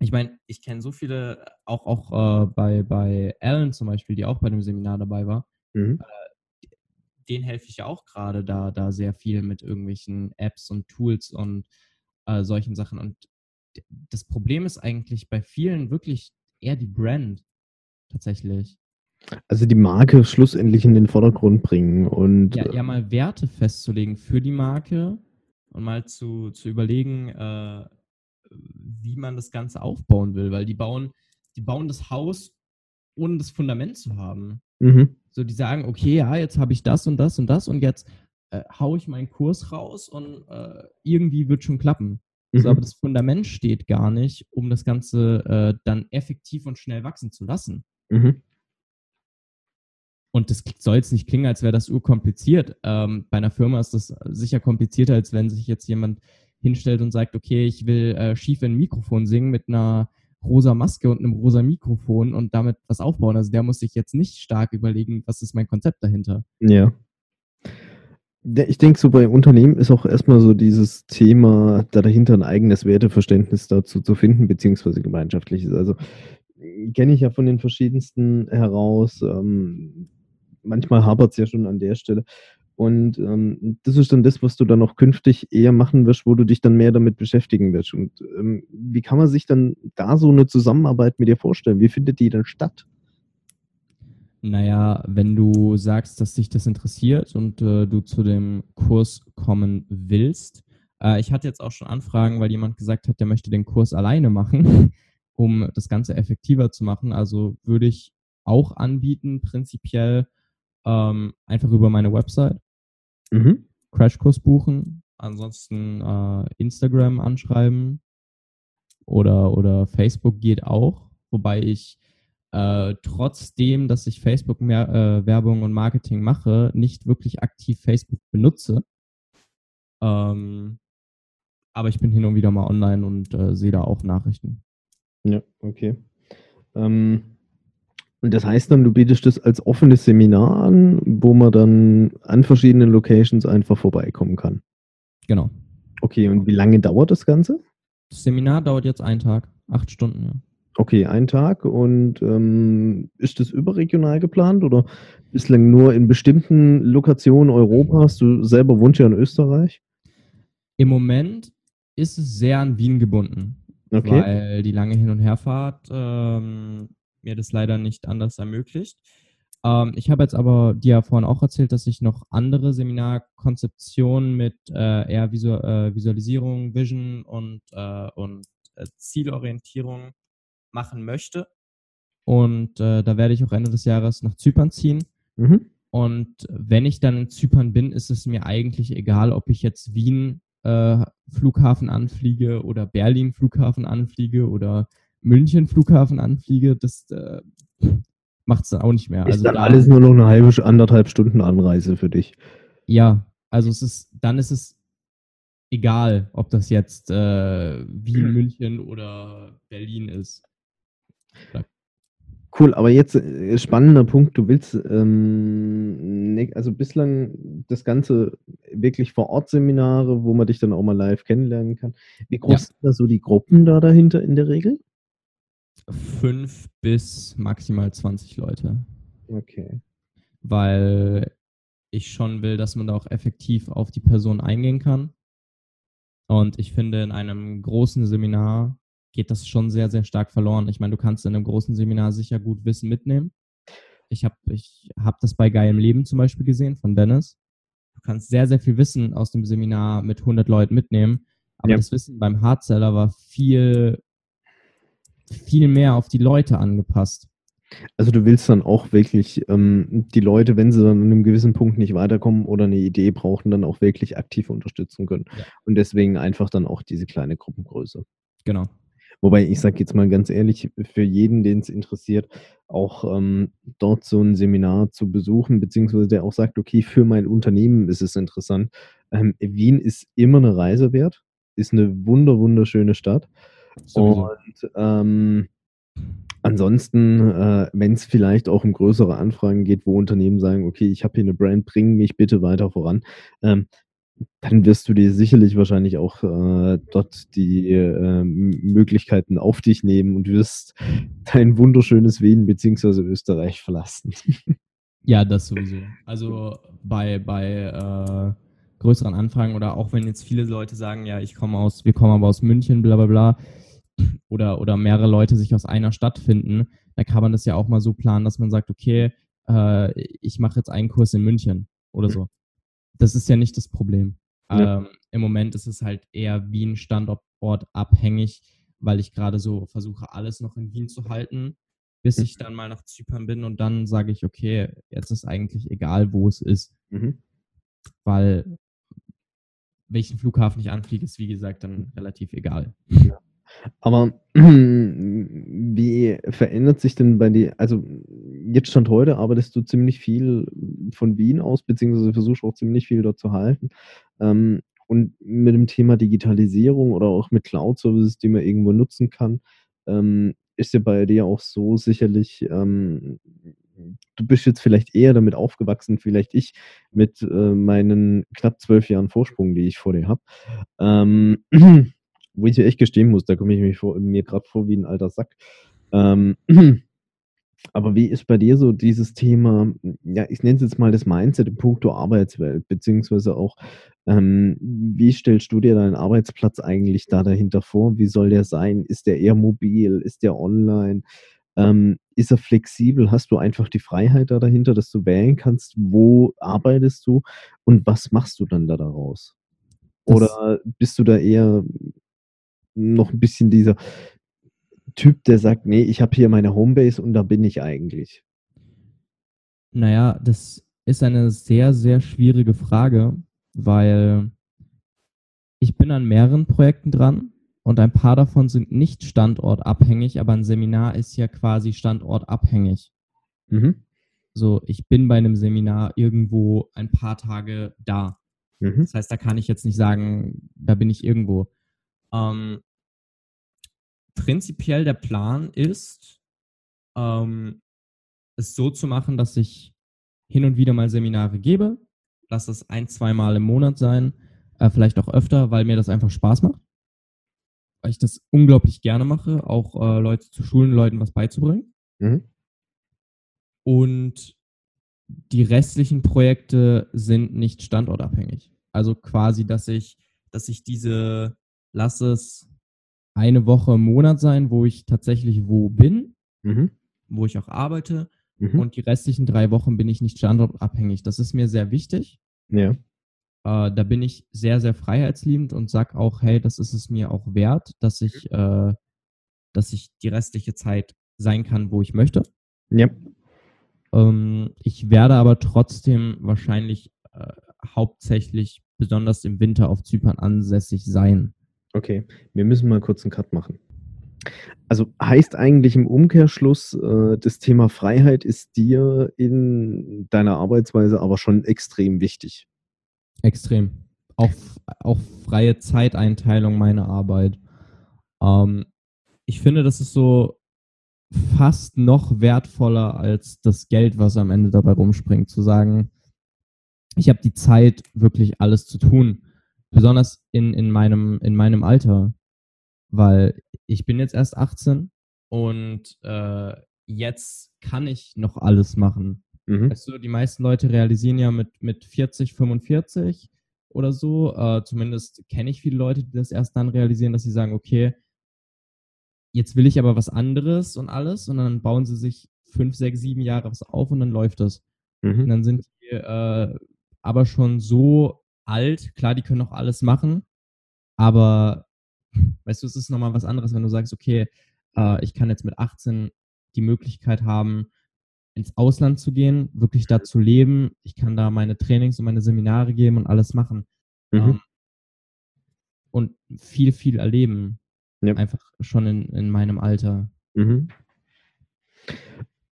Ich meine, ich kenne so viele, auch, auch äh, bei, bei Alan zum Beispiel, die auch bei dem Seminar dabei war, Mhm. den helfe ich ja auch gerade da, da sehr viel mit irgendwelchen Apps und Tools und äh, solchen Sachen. Und das Problem ist eigentlich bei vielen wirklich eher die Brand tatsächlich. Also die Marke schlussendlich in den Vordergrund bringen und Ja, ja mal Werte festzulegen für die Marke und mal zu, zu überlegen, äh, wie man das Ganze aufbauen will, weil die bauen, die bauen das Haus, ohne das Fundament zu haben. mhm. So, die sagen, okay, ja, jetzt habe ich das und das und das und jetzt äh, haue ich meinen Kurs raus und äh, irgendwie wird schon klappen. Mhm. So, aber das Fundament steht gar nicht, um das Ganze äh, dann effektiv und schnell wachsen zu lassen. Mhm. Und das soll jetzt nicht klingen, als wäre das urkompliziert. Ähm, bei einer Firma ist das sicher komplizierter, als wenn sich jetzt jemand hinstellt und sagt, okay, ich will äh, schief in ein Mikrofon singen mit einer rosa Maske und einem rosa Mikrofon und damit was aufbauen. Also der muss sich jetzt nicht stark überlegen, was ist mein Konzept dahinter. Ja. Ich denke, so bei Unternehmen ist auch erstmal so dieses Thema, da dahinter ein eigenes Werteverständnis dazu zu finden, beziehungsweise gemeinschaftliches. Also kenne ich ja von den verschiedensten heraus. Ähm, manchmal hapert es ja schon an der Stelle. Und ähm, das ist dann das, was du dann auch künftig eher machen wirst, wo du dich dann mehr damit beschäftigen wirst. Und ähm, wie kann man sich dann da so eine Zusammenarbeit mit dir vorstellen? Wie findet die dann statt? Naja, wenn du sagst, dass dich das interessiert und äh, du zu dem Kurs kommen willst. Äh, ich hatte jetzt auch schon Anfragen, weil jemand gesagt hat, der möchte den Kurs alleine machen, um das Ganze effektiver zu machen. Also würde ich auch anbieten, prinzipiell ähm, einfach über meine Website Mhm. Crashkurs buchen, ansonsten äh, Instagram anschreiben oder, oder Facebook geht auch, wobei ich äh, trotzdem, dass ich Facebook mehr äh, Werbung und Marketing mache, nicht wirklich aktiv Facebook benutze. Ähm, aber ich bin hin und wieder mal online und äh, sehe da auch Nachrichten. Ja, okay. Ähm, und das heißt dann, du bietest das als offenes Seminar an, wo man dann an verschiedenen Locations einfach vorbeikommen kann. Genau. Okay, und wie lange dauert das Ganze? Das Seminar dauert jetzt einen Tag, acht Stunden, ja. Okay, ein Tag und, ähm, ist das überregional geplant oder bislang nur in bestimmten Lokationen Europas? Du selber wohnst ja in Österreich. Im Moment ist es sehr an Wien gebunden, Okay. weil die lange Hin und Herfahrt, ähm, mir das leider nicht anders ermöglicht. Ähm, ich habe jetzt aber dir ja vorhin auch erzählt, dass ich noch andere Seminarkonzeptionen mit, äh, eher Visu äh, Visualisierung, Vision und, äh, und, äh, Zielorientierung machen möchte. Und, äh, da werde ich auch Ende des Jahres nach Zypern ziehen. Mhm. Und wenn ich dann in Zypern bin, ist es mir eigentlich egal, ob ich jetzt Wien, äh, Flughafen anfliege oder Berlin Flughafen anfliege oder München Flughafen anfliege. Das, äh, macht's dann auch nicht mehr. Ist Also dann da alles nur noch 'ne halbe 1,5 Stunden Anreise für dich? Ja, also es ist dann ist es egal, ob das jetzt, äh, Wien, München oder Berlin ist. Ja. Cool, aber jetzt, äh, spannender Punkt. Du willst, ähm, ne also bislang das Ganze wirklich Vor-Ort-Seminare, wo man dich dann auch mal live kennenlernen kann. Wie Ja. groß sind da so die Gruppen da dahinter in der Regel? 5 bis maximal 20 Leute. Okay. Weil ich schon will, dass man da auch effektiv auf die Person eingehen kann. Und ich finde, in einem großen Seminar geht das schon sehr, sehr stark verloren. Ich meine, du kannst in 'nem großen Seminar sicher gut Wissen mitnehmen. Ich habe ich habe das bei „Geil im Leben“ zum Beispiel gesehen von Dennis. Du kannst sehr, sehr viel Wissen aus dem Seminar mit 100 Leuten mitnehmen, aber Ja. das Wissen beim Hardseller war viel viel mehr auf die Leute angepasst. Also, du willst dann auch wirklich, ähm, die Leute, wenn sie dann an 'nem gewissen Punkt nicht weiterkommen oder 'ne Idee brauchen, dann auch wirklich aktiv unterstützen können Ja. und deswegen einfach dann auch diese kleine Gruppengröße. Genau. Wobei, ich sage jetzt mal ganz ehrlich, für jeden, den's interessiert, auch, ähm, dort so 'n Seminar zu besuchen, beziehungsweise der auch sagt: „Okay, für mein Unternehmen ist es interessant.“ Ähm, Wien ist immer 'ne Reise wert, ist 'ne wunder wunderschöne Stadt Sowieso. und, ähm, ansonsten, äh, wenn's vielleicht auch um größere Anfragen geht, wo Unternehmen sagen: „Okay, ich habe hier 'ne Brand, bring mich bitte weiter voran“, ähm, dann wirst du dir sicherlich wahrscheinlich auch, äh, dort die, ähm, Möglichkeiten auf dich nehmen und wirst dein wunderschönes Wien beziehungsweise Österreich verlassen. Ja, das sowieso. Also, bei bei, äh, größeren Anfragen oder auch wenn jetzt viele Leute sagen: „Ja, ich komme aus wir kommen aber aus München, bla bla bla“ oder oder mehrere Leute sich aus einer Stadt finden, dann kann man das ja auch mal so planen, dass man sagt: „Okay, äh, ich mache jetzt einen Kurs in München“ oder Mhm. so. Das ist ja nicht das Problem. Ja. Ähm, im Moment ist es halt eher Wien standortabhängig, weil ich grade so versuche, alles noch in Wien zu halten, bis ich Mhm. dann mal nach Zypern bin und dann sage ich: „Okay, jetzt ist eigentlich egal, wo es ist.“ Mhm. Weil welchen Flughafen ich anfliege, ist, wie gesagt, dann relativ egal. Ja. Aber wie verändert sich denn bei dir also, jetzt Stand heute arbeitest du ziemlich viel von Wien aus, beziehungsweise versuchst auch ziemlich viel dort zu halten. Ähm, und mit dem Thema Digitalisierung oder auch mit Cloud-Services, die man irgendwo nutzen kann, ähm, ist ja bei dir auch so sicherlich, ähm du bist jetzt vielleicht eher damit aufgewachsen, vielleicht ich mit, äh, meinen knapp 12 Jahren Vorsprung, die ich vor dir habe. Wo ich dir echt gestehen muss, da komme ich vor mir grad vor wie 'n alter Sack. Ähm, aber wie ist bei dir so dieses Thema, ja, ich nenne es jetzt mal das Mindset in puncto Arbeitswelt, beziehungsweise auch, ähm, wie stellst du dir deinen Arbeitsplatz eigentlich da dahinter vor? Wie soll der sein? Ist der eher mobil? Ist der online? Ähm, ist er flexibel? Hast du einfach die Freiheit da dahinter, dass du wählen kannst, wo arbeitest du und was machst du dann da daraus? Oder bist du da eher noch 'n bisschen dieser Typ, der sagt: „Ne, ich habe hier meine Homebase und da bin ich eigentlich?“ Na ja, das ist eine sehr, sehr schwierige Frage, weil ich bin an mehreren Projekten dran und ein paar davon sind nicht standortabhängig, aber 'n Seminar ist ja quasi standortabhängig. Mhm. So, ich bin bei 'nem Seminar irgendwo ein paar Tage da. Mhm. Das heißt, da kann ich jetzt nicht sagen, da bin ich irgendwo. Ähm prinzipiell der Plan ist, ähm, es so zu machen, dass ich hin und wieder mal Seminare gebe. Lass es ein zweimal im Monat sein, äh, vielleicht auch öfter, weil mir das einfach Spaß macht. weil ich das unglaublich gerne mache, auch äh, Leute zu schulen, Leuten was beizubringen. Mhm. Und die restlichen Projekte sind nicht standortabhängig. Also quasi, dass ich, dass ich diese, lass es eine Woche im Monat sein, wo ich tatsächlich wo bin, Mhm. wo ich auch arbeite. Mhm. Und die restlichen drei Wochen bin ich nicht standortabhängig. Das ist mir sehr wichtig. ja. Äh, da bin ich sehr, sehr freiheitsliebend und sag auch, hey, das ist es mir auch wert, dass ich, äh, dass ich die restliche Zeit sein kann, wo ich möchte. Ja. Ähm, ich werde aber trotzdem wahrscheinlich äh, hauptsächlich besonders im Winter auf Zypern ansässig sein. Okay, wir müssen mal kurz einen Cut machen. Also heißt eigentlich im Umkehrschluss, äh, das Thema Freiheit ist dir in deiner Arbeitsweise aber schon extrem wichtig. Extrem. Auch, auch freie Zeiteinteilung meiner Arbeit. Ähm, ich finde, das ist so fast noch wertvoller als das Geld, was am Ende dabei rumspringt. Zu sagen, ich habe die Zeit, wirklich alles zu tun. Besonders in, in, meinem, in meinem Alter. Weil ich bin jetzt erst 18 und äh, jetzt kann ich noch alles machen. Mhm. Weißt du, die meisten Leute realisieren ja mit, mit 40, 45 oder so. Äh, zumindest kenne ich viele Leute, die das erst dann realisieren, dass sie sagen, okay, jetzt will ich aber was anderes und alles. Und dann bauen sie sich fünf, sechs, sieben Jahre was auf und dann läuft das. Und Mhm. dann sind die äh, aber schon so alt. Klar, die können auch alles machen. Aber weißt du, es ist nochmal was anderes, wenn du sagst, okay, äh, ich kann jetzt mit 18 die Möglichkeit haben, ins Ausland zu gehen, wirklich da zu leben. Ich kann da meine Trainings und meine Seminare geben und alles machen. Mhm. Ähm, und viel, viel erleben. Ja. Einfach schon in, in meinem Alter. Mhm.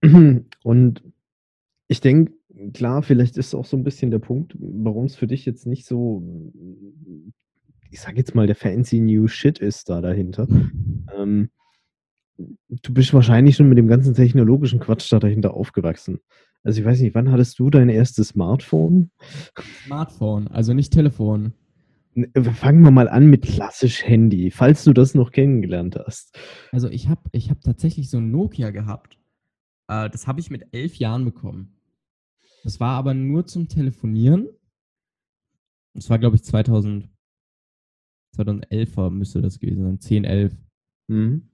Und ich denke, klar, vielleicht ist auch so ein bisschen der Punkt, warum es für dich jetzt nicht so, ich sage jetzt mal, der fancy new shit ist da dahinter. Ähm, du bist wahrscheinlich schon mit dem ganzen technologischen Quatsch da dahinter aufgewachsen. Also ich weiß nicht, wann hattest du dein erstes Smartphone? Smartphone, also nicht Telefon. N- Fangen wir mal an mit klassisch Handy, falls du das noch kennengelernt hast. Also ich habe ich hab tatsächlich so ein Nokia gehabt. Äh, das habe ich mit elf Jahren bekommen. Das war aber nur zum Telefonieren. Das war, glaube ich, 2000, 2011 müsste das gewesen sein. 10, 11. Mhm.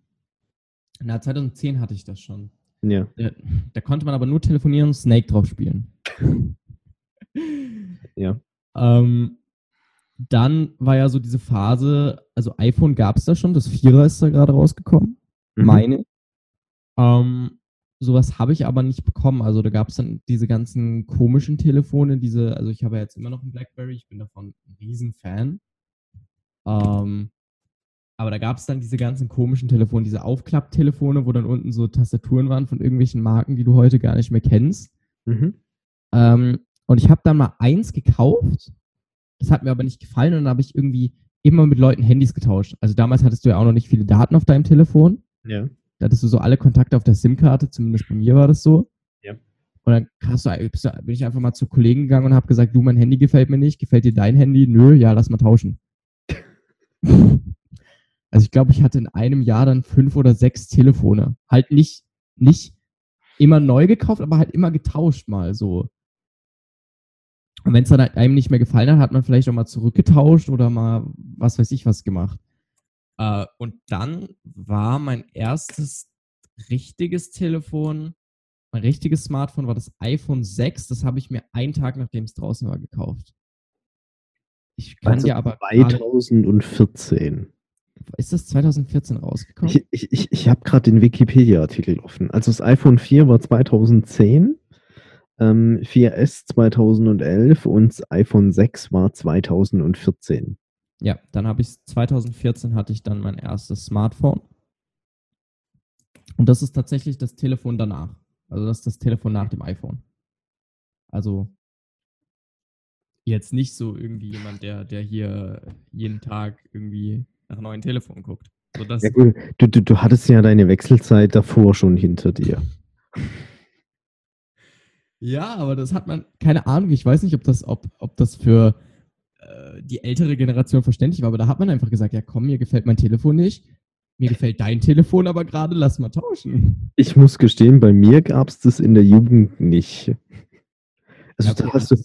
Na, 2010 hatte ich das schon. Ja. Da, da konnte man aber nur telefonieren und Snake drauf spielen. Ja. Ähm, dann war ja so diese Phase, also iPhone gab es da schon, das Vierer ist da gerade rausgekommen, Mhm. meine. Ähm, sowas habe ich aber nicht bekommen. Also da gab es dann diese ganzen komischen Telefone, diese, also ich habe ja jetzt immer noch ein Blackberry, ich bin davon ein Riesenfan. Ähm, aber da gab es dann diese ganzen komischen Telefone, diese Aufklapptelefone, wo dann unten so Tastaturen waren von irgendwelchen Marken, die du heute gar nicht mehr kennst. Mhm. Ähm, und ich habe dann mal eins gekauft. Das hat mir aber nicht gefallen und dann habe ich irgendwie immer mit Leuten Handys getauscht. Also damals hattest du ja auch noch nicht viele Daten auf deinem Telefon. Ja. Da hattest du so alle Kontakte auf der SIM-Karte, zumindest bei mir war das so. Ja. Und dann hast du, bin ich einfach mal zu Kollegen gegangen und habe gesagt, du, mein Handy gefällt mir nicht, gefällt dir dein Handy? Nö, ja, lass mal tauschen. also ich glaube, ich hatte in einem Jahr dann fünf oder sechs Telefone. Halt nicht, nicht immer neu gekauft, aber halt immer getauscht mal so. Und wenn es dann halt einem nicht mehr gefallen hat, hat man vielleicht auch mal zurückgetauscht oder mal was weiß ich was gemacht. Äh, und dann war mein erstes richtiges Telefon, mein richtiges Smartphone war das iPhone 6. Das habe ich mir einen Tag, nachdem es draußen war, gekauft. Ich kann Also dir aber. gerade- 2014. Ist das 2014 rausgekommen? Ich, ich, ich, ich habe gerade den Wikipedia-Artikel offen. Also das iPhone 4 war 2010, ähm, 4S 2011 und das iPhone 6 war 2014. Ja, dann habe ich 2014 hatte ich dann mein erstes Smartphone. Und das ist tatsächlich das Telefon danach. Also das ist das Telefon nach dem iPhone. Also jetzt nicht so irgendwie jemand, der, der hier jeden Tag irgendwie nach neuen Telefonen guckt. So Ja gut, du, du, du hattest ja deine Wechselzeit davor schon hinter dir. Ja, aber das hat man, keine Ahnung, ich weiß nicht, ob das, ob, ob das für, die ältere Generation verständlich war, aber da hat man einfach gesagt, ja komm, mir gefällt mein Telefon nicht, mir gefällt dein Telefon aber gerade, lass mal tauschen. Ich muss gestehen, bei mir gab es das in der Jugend nicht. Also ja, da, hast du,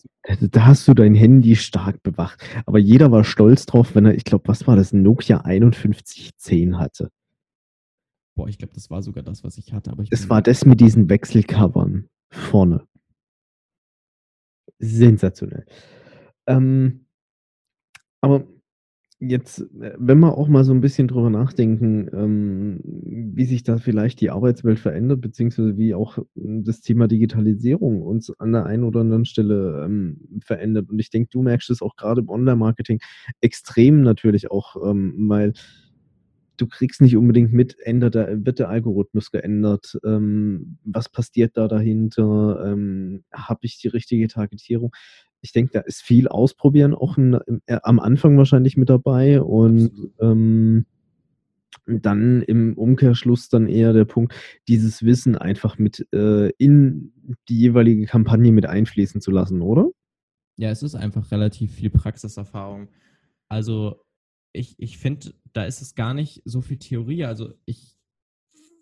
da hast du dein Handy stark bewacht. Aber jeder war stolz drauf, wenn er, ich glaube, was war das, ein Nokia 5110 hatte. Boah, ich glaube, das war sogar das, was ich hatte. Aber ich es war das mit diesen Wechselcovern vorne. Sensationell. Ähm, aber jetzt, äh, wenn wir auch mal so ein bisschen drüber nachdenken, ähm, wie sich da vielleicht die Arbeitswelt verändert, beziehungsweise wie auch hm, das Thema Digitalisierung uns an der einen oder anderen Stelle ähm, verändert. Und ich denke, du merkst es auch gerade im Online-Marketing extrem natürlich auch, ähm, weil du kriegst nicht unbedingt mit, ändert der, wird der Algorithmus geändert, ähm, was passiert da dahinter, ähm, habe ich die richtige Targetierung. Ich denke, da ist viel ausprobieren, auch in, äh, am Anfang wahrscheinlich mit dabei und ähm, dann im Umkehrschluss dann eher der Punkt, dieses Wissen einfach mit äh, in die jeweilige Kampagne mit einfließen zu lassen, oder? Ja, es ist einfach relativ viel Praxiserfahrung. Also ich, ich finde, da ist es gar nicht so viel Theorie. Also ich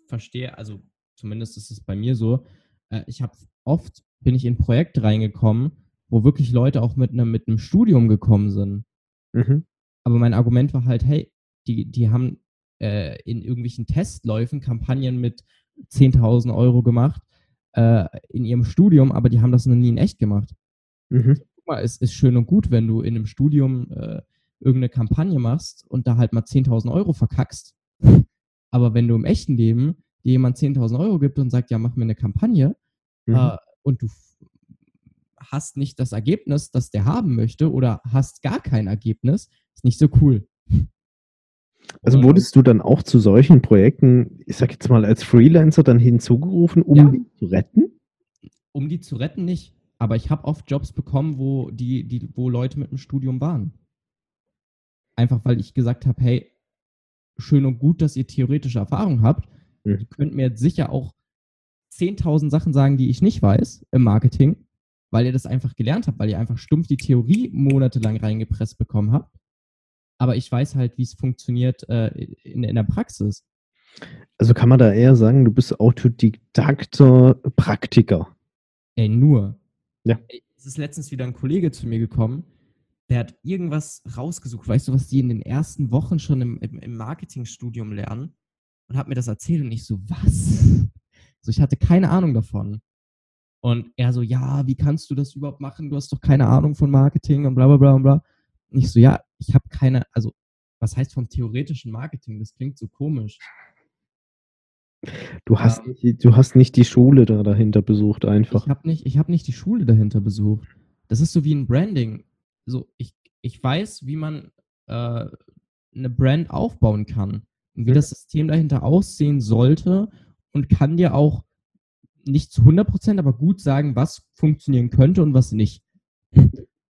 verstehe, also zumindest ist es bei mir so, äh, ich habe oft, bin ich in Projekte reingekommen, wo wirklich Leute auch mit einem mit einem Studium gekommen sind. Mhm. Aber mein Argument war halt, hey, die, die haben äh, in irgendwelchen Testläufen Kampagnen mit 10.000 Euro gemacht äh, in ihrem Studium, aber die haben das noch nie in echt gemacht. Mhm. Guck mal, es ist schön und gut, wenn du in einem Studium äh, irgendeine Kampagne machst und da halt mal 10.000 Euro verkackst. Aber wenn du im echten Leben dir jemand 10.000 Euro gibt und sagt, ja, mach mir eine Kampagne mhm. äh, und du hast nicht das Ergebnis, das der haben möchte oder hast gar kein Ergebnis, ist nicht so cool. Also wurdest du dann auch zu solchen Projekten, ich sag jetzt mal als Freelancer dann hinzugerufen, um ja. die zu retten? Um die zu retten nicht. Aber ich habe oft Jobs bekommen, wo die, die, wo Leute mit dem Studium waren. Einfach weil ich gesagt habe, hey, schön und gut, dass ihr theoretische Erfahrung habt. Mhm. Ihr könnt mir jetzt sicher auch 10.000 Sachen sagen, die ich nicht weiß im Marketing, weil ihr das einfach gelernt habt, weil ihr einfach stumpf die Theorie monatelang reingepresst bekommen habt. Aber ich weiß halt, wie es funktioniert äh, in, in der Praxis. Also kann man da eher sagen, du bist Autodidakter, Praktiker. Ey, nur. Ja. Es ist letztens wieder ein Kollege zu mir gekommen, der hat irgendwas rausgesucht. Weißt du, was die in den ersten Wochen schon im, im, im Marketingstudium lernen? Und hat mir das erzählt und ich so, was? So, ich hatte keine Ahnung davon. Und er so, ja, wie kannst du das überhaupt machen? Du hast doch keine Ahnung von Marketing und bla bla bla und bla. Und ich so, ja, ich habe keine, also, was heißt vom theoretischen Marketing? Das klingt so komisch. Du hast, ja. nicht, du hast nicht die Schule da dahinter besucht, einfach. Ich habe nicht, hab nicht die Schule dahinter besucht. Das ist so wie ein Branding so, ich, ich weiß, wie man äh, eine Brand aufbauen kann und wie das System dahinter aussehen sollte und kann dir auch nicht zu 100% aber gut sagen, was funktionieren könnte und was nicht.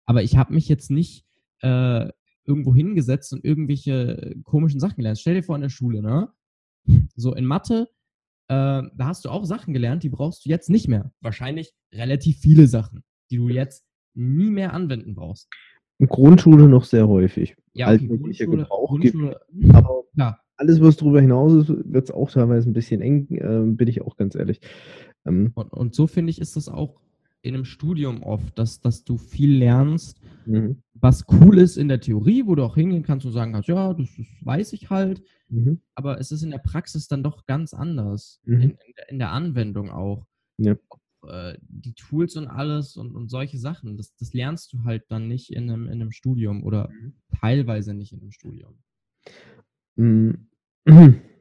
Aber ich habe mich jetzt nicht äh, irgendwo hingesetzt und irgendwelche komischen Sachen gelernt. Stell dir vor in der Schule, ne? So in Mathe, äh, da hast du auch Sachen gelernt, die brauchst du jetzt nicht mehr. Wahrscheinlich relativ viele Sachen, die du jetzt nie mehr anwenden brauchst. Grundschule noch sehr häufig. Ja, okay, Grundschule, Gebrauch Grundschule, gibt, aber ja. alles, was darüber hinaus ist, wird es auch teilweise ein bisschen eng, äh, bin ich auch ganz ehrlich. Ähm, und, und, so finde ich, ist das auch in einem Studium oft, dass, dass du viel lernst, mhm. was cool ist in der Theorie, wo du auch hingehen kannst und sagen kannst, ja, das, das weiß ich halt, mhm. aber es ist in der Praxis dann doch ganz anders, mhm. in, in, der Anwendung auch. Ja. Äh, die Tools und alles und, und solche Sachen. Das, das lernst du halt dann nicht in einem, in einem Studium oder mhm. teilweise nicht in einem Studium.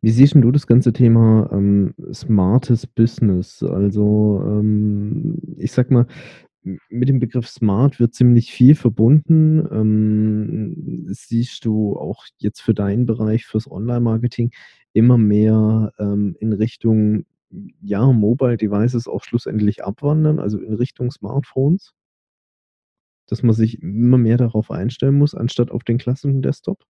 Wie siehst du das ganze Thema ähm, smartes Business? Also ähm, ich sag mal, mit dem Begriff Smart wird ziemlich viel verbunden. Ähm, siehst du auch jetzt für deinen Bereich, fürs Online-Marketing, immer mehr ähm, in Richtung ja, Mobile Devices auch schlussendlich abwandern, also in Richtung Smartphones? Dass man sich immer mehr darauf einstellen muss, anstatt auf den klassischen Desktop?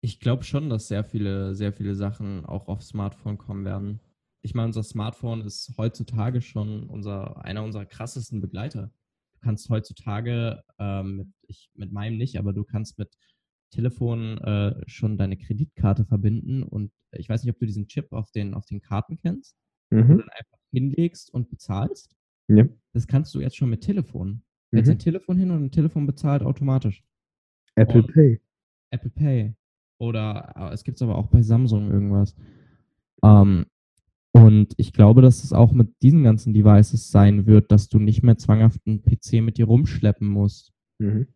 Ich glaube schon, dass sehr viele, sehr viele Sachen auch auf Smartphone kommen werden. Ich meine, unser Smartphone ist heutzutage schon unser, einer unserer krassesten Begleiter. du kannst heutzutage ähm, mit, ich, mit meinem nicht, aber du kannst mit Telefon äh, schon deine Kreditkarte verbinden und ich weiß nicht, ob du diesen Chip auf den, auf den Karten kennst, mhm. wo du dann einfach hinlegst und bezahlst. Ja. Das kannst du jetzt schon mit Telefon. Mhm. Jetzt ein Telefon hin und ein Telefon bezahlt automatisch. Apple und Pay. Apple Pay. Oder äh, es gibt es aber auch bei Samsung irgendwas. Ähm, und ich glaube, dass es auch mit diesen ganzen Devices sein wird, dass du nicht mehr zwanghaft einen PC mit dir rumschleppen musst. Mhm.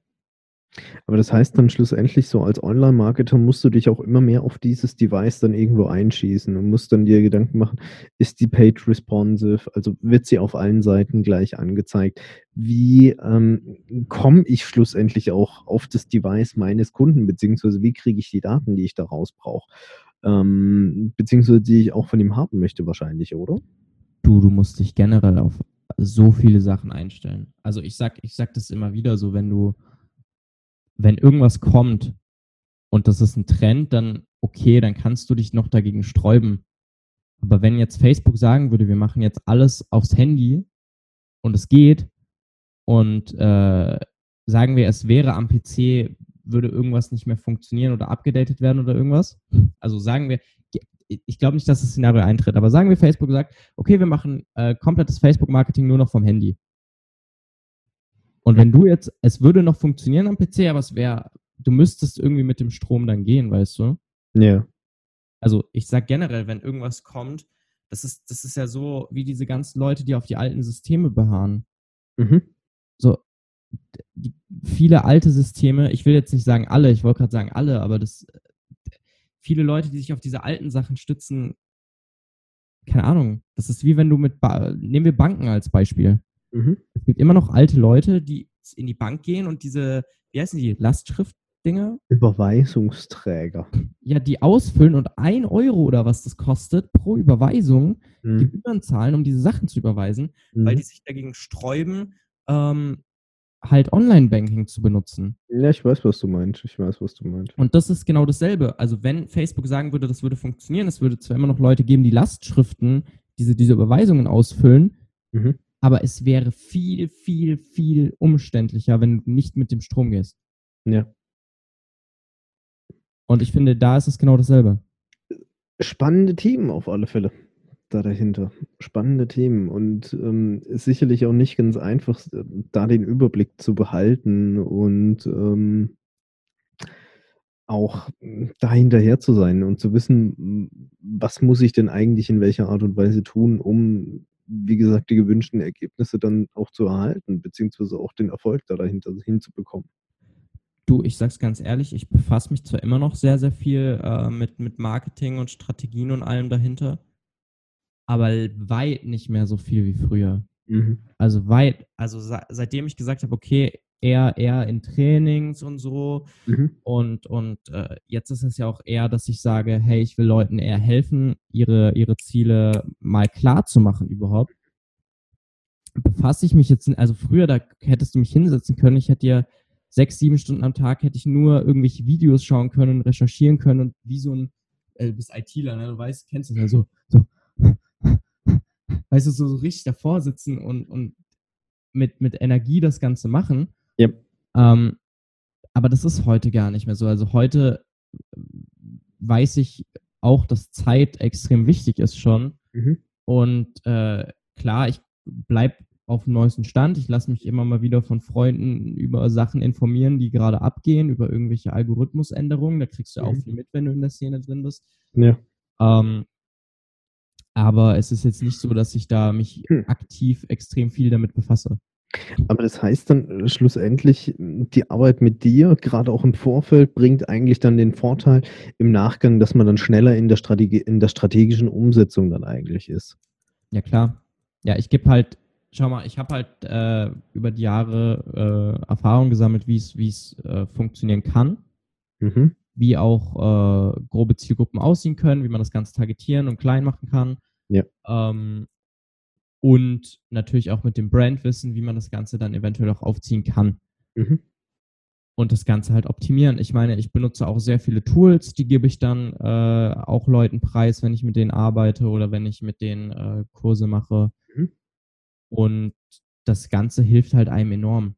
Aber das heißt dann schlussendlich so als Online-Marketer musst du dich auch immer mehr auf dieses Device dann irgendwo einschießen und musst dann dir Gedanken machen, ist die Page responsive, also wird sie auf allen Seiten gleich angezeigt? Wie ähm, komme ich schlussendlich auch auf das Device meines Kunden, beziehungsweise wie kriege ich die Daten, die ich daraus brauche? Ähm, beziehungsweise die ich auch von ihm haben möchte wahrscheinlich, oder? Du, du musst dich generell auf so viele Sachen einstellen. Also ich sag, ich sag das immer wieder so, wenn du wenn irgendwas kommt und das ist ein Trend, dann okay, dann kannst du dich noch dagegen sträuben. Aber wenn jetzt Facebook sagen würde, wir machen jetzt alles aufs Handy und es geht und äh, sagen wir, es wäre am PC, würde irgendwas nicht mehr funktionieren oder abgedatet werden oder irgendwas. Also sagen wir, ich glaube nicht, dass das Szenario eintritt, aber sagen wir, Facebook sagt, okay, wir machen äh, komplettes Facebook-Marketing nur noch vom Handy. Und wenn du jetzt, es würde noch funktionieren am PC, aber es wäre, du müsstest irgendwie mit dem Strom dann gehen, weißt du? Ja. Also ich sag generell, wenn irgendwas kommt, das ist, das ist ja so wie diese ganzen Leute, die auf die alten Systeme beharren. Mhm. So, die, viele alte Systeme, ich will jetzt nicht sagen alle, ich wollte gerade sagen alle, aber das, viele Leute, die sich auf diese alten Sachen stützen, keine Ahnung, das ist wie wenn du mit, ba nehmen wir Banken als Beispiel. Mhm. Es gibt immer noch alte Leute, die in die Bank gehen und diese, wie heißen die, Lastschriftdinger? Überweisungsträger. Ja, die ausfüllen und ein Euro oder was das kostet pro Überweisung mhm. Gebühren zahlen, um diese Sachen zu überweisen, mhm. weil die sich dagegen sträuben, ähm, halt Online-Banking zu benutzen. Ja, ich weiß, was du meinst. Ich weiß, was du meinst. Und das ist genau dasselbe. Also wenn Facebook sagen würde, das würde funktionieren, es würde zwar immer noch Leute geben, die Lastschriften, diese, diese Überweisungen ausfüllen, mhm aber es wäre viel, viel, viel umständlicher, wenn du nicht mit dem Strom gehst. Ja. Und ich finde, da ist es genau dasselbe. Spannende Themen auf alle Fälle da dahinter. Spannende Themen und ähm, sicherlich auch nicht ganz einfach, da den Überblick zu behalten und ähm, auch da hinterher zu sein und zu wissen, was muss ich denn eigentlich in welcher Art und Weise tun, um wie gesagt, die gewünschten Ergebnisse dann auch zu erhalten, beziehungsweise auch den Erfolg da dahinter hinzubekommen. Du, ich sag's ganz ehrlich, ich befasse mich zwar immer noch sehr, sehr viel äh, mit, mit Marketing und Strategien und allem dahinter, aber weit nicht mehr so viel wie früher. Mhm. Also weit, also seitdem ich gesagt habe, okay, eher, eher in Trainings und so. Mhm. Und, und äh, jetzt ist es ja auch eher, dass ich sage, hey, ich will Leuten eher helfen, ihre, ihre Ziele mal klar zu machen überhaupt. Befasse ich mich jetzt, also früher, da hättest du mich hinsetzen können, ich hätte dir sechs, sieben Stunden am Tag hätte ich nur irgendwelche Videos schauen können, recherchieren können und wie so ein, äh, du bist ITler, ne? du weißt, kennst es ja so, so, weißt du, so, so richtig davor sitzen und, und mit, mit Energie das Ganze machen. Yep. Ähm, aber das ist heute gar nicht mehr so. Also heute weiß ich auch, dass Zeit extrem wichtig ist schon. Mhm. Und äh, klar, ich bleibe auf dem neuesten Stand. Ich lasse mich immer mal wieder von Freunden über Sachen informieren, die gerade abgehen, über irgendwelche Algorithmusänderungen. Da kriegst du mhm. auch viel mit, wenn du in der Szene drin bist. Ja. Ähm, aber es ist jetzt nicht so, dass ich da mich hm. aktiv extrem viel damit befasse. Aber das heißt dann schlussendlich, die Arbeit mit dir, gerade auch im Vorfeld, bringt eigentlich dann den Vorteil im Nachgang, dass man dann schneller in der, Strategie, in der strategischen Umsetzung dann eigentlich ist. Ja, klar. Ja, ich gebe halt, schau mal, ich habe halt äh, über die Jahre äh, Erfahrung gesammelt, wie es äh, funktionieren kann. Mhm. Wie auch äh, grobe Zielgruppen aussehen können, wie man das Ganze targetieren und klein machen kann. Ja. Ähm, und natürlich auch mit dem Brandwissen, wie man das Ganze dann eventuell auch aufziehen kann. Mhm. Und das Ganze halt optimieren. Ich meine, ich benutze auch sehr viele Tools, die gebe ich dann äh, auch Leuten preis, wenn ich mit denen arbeite oder wenn ich mit denen äh, Kurse mache. Mhm. Und das Ganze hilft halt einem enorm.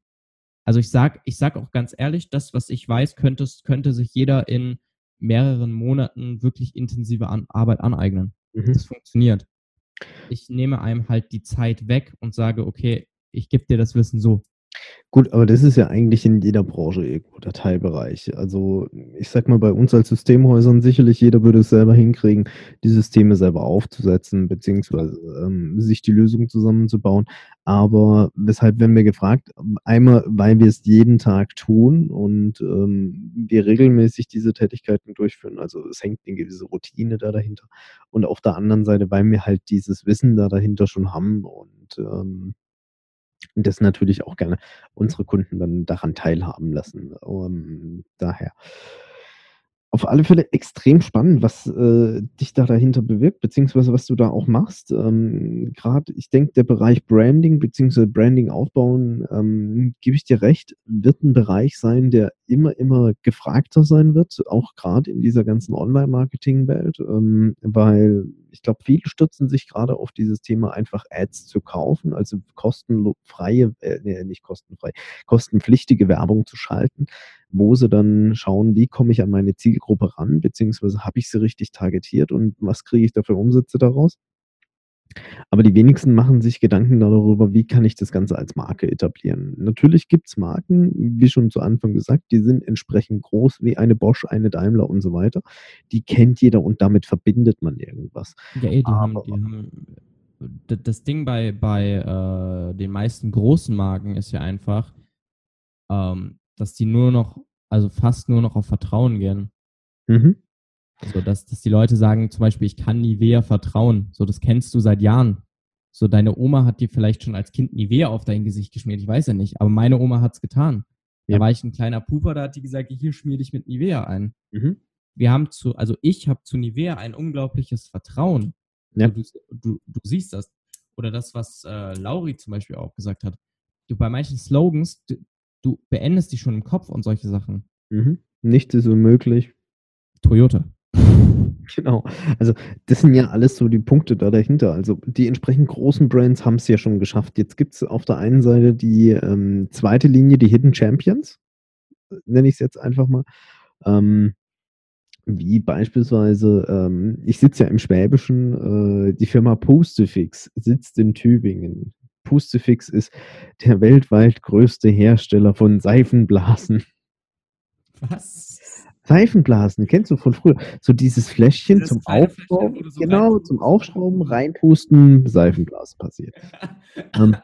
Also ich sag, ich sag auch ganz ehrlich, das, was ich weiß, könnte, könnte sich jeder in mehreren Monaten wirklich intensive an Arbeit aneignen. Mhm. Das funktioniert. Ich nehme einem halt die Zeit weg und sage, okay, ich gebe dir das Wissen so. Gut, aber das ist ja eigentlich in jeder Branche irgendwo der Teilbereich. Also ich sag mal, bei uns als Systemhäusern sicherlich jeder würde es selber hinkriegen, die Systeme selber aufzusetzen, beziehungsweise ähm, sich die Lösung zusammenzubauen. Aber weshalb werden wir gefragt? Einmal, weil wir es jeden Tag tun und ähm, wir regelmäßig diese Tätigkeiten durchführen. Also es hängt eine gewisse Routine da dahinter. Und auf der anderen Seite, weil wir halt dieses Wissen da dahinter schon haben und ähm, und das natürlich auch gerne unsere Kunden dann daran teilhaben lassen. Um, ähm, daher auf alle Fälle extrem spannend, was äh, dich da dahinter bewirkt, beziehungsweise was du da auch machst. Ähm, Gerade, ich denke, der Bereich Branding, beziehungsweise Branding aufbauen, ähm, gebe ich dir recht, wird ein Bereich sein, der immer, immer gefragter sein wird, auch gerade in dieser ganzen Online-Marketing-Welt, ähm, weil ich glaube, viele stürzen sich gerade auf dieses Thema, einfach Ads zu kaufen, also kostenfreie, äh, nee, nicht kostenfrei, kostenpflichtige Werbung zu schalten, wo sie dann schauen, wie komme ich an meine Zielgruppe ran, beziehungsweise habe ich sie richtig targetiert und was kriege ich da für Umsätze daraus? Aber die wenigsten machen sich Gedanken darüber, wie kann ich das Ganze als Marke etablieren. Natürlich gibt es Marken, wie schon zu Anfang gesagt, die sind entsprechend groß wie eine Bosch, eine Daimler und so weiter. Die kennt jeder und damit verbindet man irgendwas. Ja, ey, die, haben, die haben, das Ding bei, bei äh, den meisten großen Marken ist ja einfach, ähm, dass die nur noch, also fast nur noch auf Vertrauen gehen. Mhm. So, dass, dass die Leute sagen, zum Beispiel, ich kann Nivea vertrauen. So, das kennst du seit Jahren. So, deine Oma hat dir vielleicht schon als Kind Nivea auf dein Gesicht geschmiert. Ich weiß ja nicht, aber meine Oma hat's getan. Ja. Da war ich ein kleiner Puper, da hat die gesagt, hier schmier dich mit Nivea ein. Mhm. Wir haben zu, also ich habe zu Nivea ein unglaubliches Vertrauen. Ja. Du, du, du siehst das. Oder das, was äh, Lauri zum Beispiel auch gesagt hat. Du bei manchen Slogans, du, du beendest die schon im Kopf und solche Sachen. Mhm. Nichts ist unmöglich. Toyota. Genau. Also das sind ja alles so die Punkte da dahinter. Also die entsprechend großen Brands haben es ja schon geschafft. Jetzt gibt es auf der einen Seite die ähm, zweite Linie, die Hidden Champions, nenne ich es jetzt einfach mal. Ähm, wie beispielsweise, ähm, ich sitze ja im Schwäbischen, äh, die Firma Postefix sitzt in Tübingen. Postefix ist der weltweit größte Hersteller von Seifenblasen. Was? Seifenblasen, kennst du von früher? So dieses Fläschchen das zum Aufschrauben, so genau, zum Aufschrauben, reinpusten, Seifenblasen passiert. ähm,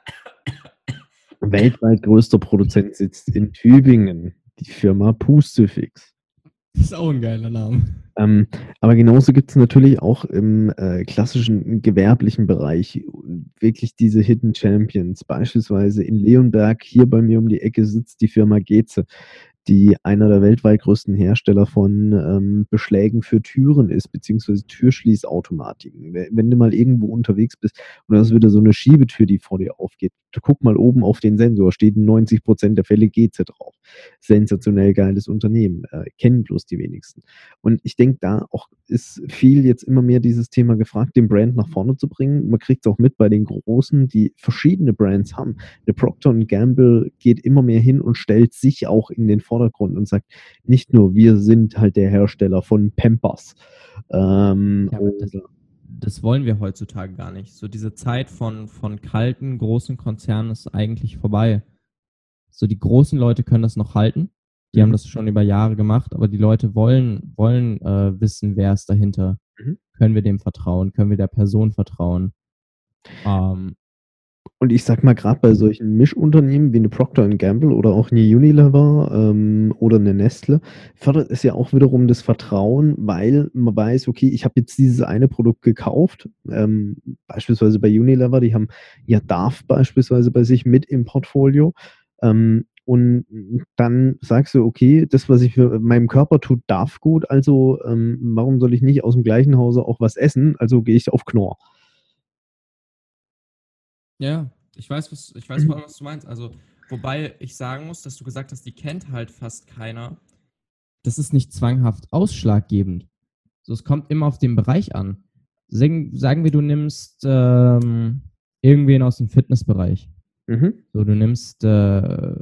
weltweit größter Produzent sitzt in Tübingen, die Firma Pustefix. Das ist auch ein geiler Name. Ähm, aber genauso gibt es natürlich auch im äh, klassischen gewerblichen Bereich wirklich diese Hidden Champions. Beispielsweise in Leonberg, hier bei mir um die Ecke, sitzt die Firma Geze die einer der weltweit größten Hersteller von ähm, Beschlägen für Türen ist, beziehungsweise Türschließautomatiken. Wenn du mal irgendwo unterwegs bist und das ist wieder so eine Schiebetür, die vor dir aufgeht, guck mal oben auf den Sensor, steht in 90 Prozent der Fälle GZ drauf. Sensationell geiles Unternehmen, äh, kennen bloß die wenigsten. Und ich denke, da auch ist viel jetzt immer mehr dieses Thema gefragt, den Brand nach vorne zu bringen. Man kriegt es auch mit bei den Großen, die verschiedene Brands haben. Der Procter Gamble geht immer mehr hin und stellt sich auch in den Vordergrund und sagt, nicht nur wir sind halt der Hersteller von Pampers. Ähm, ja, das, das, wollen wir heutzutage gar nicht. So diese Zeit von, von kalten, großen Konzernen ist eigentlich vorbei. So die großen Leute können das noch halten. Die mhm. haben das schon über Jahre gemacht, aber die Leute wollen, wollen äh, wissen, wer ist dahinter. Mhm. Können wir dem vertrauen? Können wir der Person vertrauen? Ähm, und ich sag mal, gerade bei solchen Mischunternehmen wie eine Procter Gamble oder auch eine Unilever ähm, oder eine Nestle, fördert es ja auch wiederum das Vertrauen, weil man weiß, okay, ich habe jetzt dieses eine Produkt gekauft, ähm, beispielsweise bei Unilever, die haben ja DAF beispielsweise bei sich mit im Portfolio. Ähm, und dann sagst du, okay, das, was ich für meinem Körper tut, darf gut, also ähm, warum soll ich nicht aus dem gleichen Hause auch was essen? Also gehe ich auf Knorr. Ja, ich weiß, was, ich weiß, was du meinst. Also, wobei ich sagen muss, dass du gesagt hast, die kennt halt fast keiner. Das ist nicht zwanghaft ausschlaggebend. So, es kommt immer auf den Bereich an. Sagen, sagen wir, du nimmst ähm, irgendwen aus dem Fitnessbereich. Mhm. So, du nimmst, äh,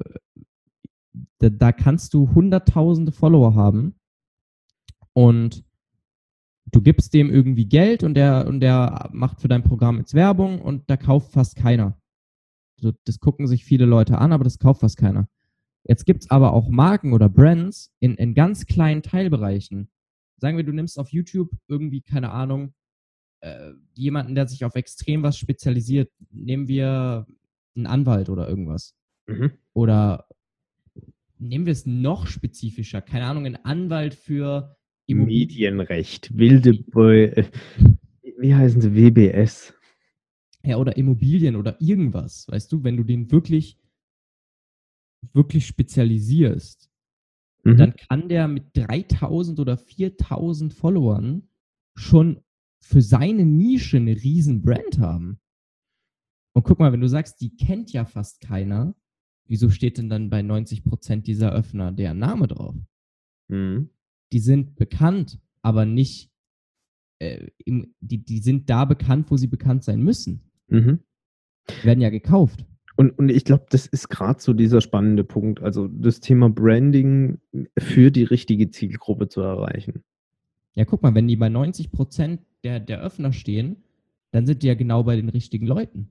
da, da kannst du hunderttausende Follower haben und du gibst dem irgendwie Geld und der, und der macht für dein Programm jetzt Werbung und da kauft fast keiner. So, das gucken sich viele Leute an, aber das kauft fast keiner. Jetzt gibt es aber auch Marken oder Brands in, in ganz kleinen Teilbereichen. Sagen wir, du nimmst auf YouTube irgendwie, keine Ahnung, äh, jemanden, der sich auf extrem was spezialisiert. Nehmen wir einen Anwalt oder irgendwas. Mhm. Oder nehmen wir es noch spezifischer, keine Ahnung, einen Anwalt für Medienrecht, wilde, äh, wie heißen sie, WBS. Ja, oder Immobilien oder irgendwas, weißt du, wenn du den wirklich, wirklich spezialisierst, mhm. dann kann der mit 3000 oder 4000 Followern schon für seine Nische eine riesen Brand haben. Und guck mal, wenn du sagst, die kennt ja fast keiner, wieso steht denn dann bei 90 Prozent dieser Öffner der Name drauf? Mhm die sind bekannt, aber nicht, äh, im, die, die sind da bekannt, wo sie bekannt sein müssen. Mhm. Werden ja gekauft. Und, und ich glaube, das ist gerade so dieser spannende Punkt. Also das Thema Branding für die richtige Zielgruppe zu erreichen. Ja, guck mal, wenn die bei 90 Prozent der, der Öffner stehen, dann sind die ja genau bei den richtigen Leuten.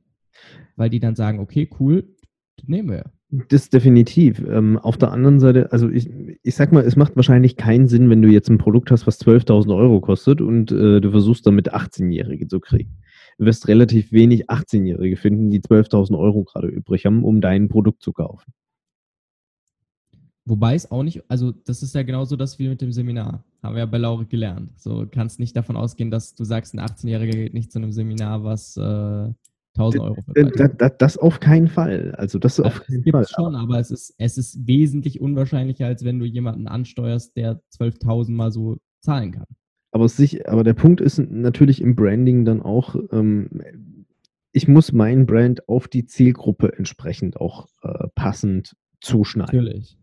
Weil die dann sagen, okay, cool, das nehmen wir. Das definitiv. Ähm, auf der anderen Seite, also ich, ich sag mal, es macht wahrscheinlich keinen Sinn, wenn du jetzt ein Produkt hast, was 12.000 Euro kostet und äh, du versuchst damit 18-Jährige zu kriegen. Du wirst relativ wenig 18-Jährige finden, die 12.000 Euro gerade übrig haben, um dein Produkt zu kaufen. Wobei es auch nicht, also das ist ja genauso das wie mit dem Seminar. Haben wir ja bei Laure gelernt. So kannst nicht davon ausgehen, dass du sagst, ein 18-Jähriger geht nicht zu einem Seminar, was äh, 1000 Euro. Das, das, das, auf keinen Fall. Also das auf keinen Fall. schon, aber es ist, es ist wesentlich unwahrscheinlicher, als wenn du jemanden ansteuerst, der 12.000 mal so zahlen kann. Aber, sich, aber der Punkt ist natürlich im Branding dann auch, ähm, ich muss mein Brand auf die Zielgruppe entsprechend auch äh, passend zuschneiden. Natürlich.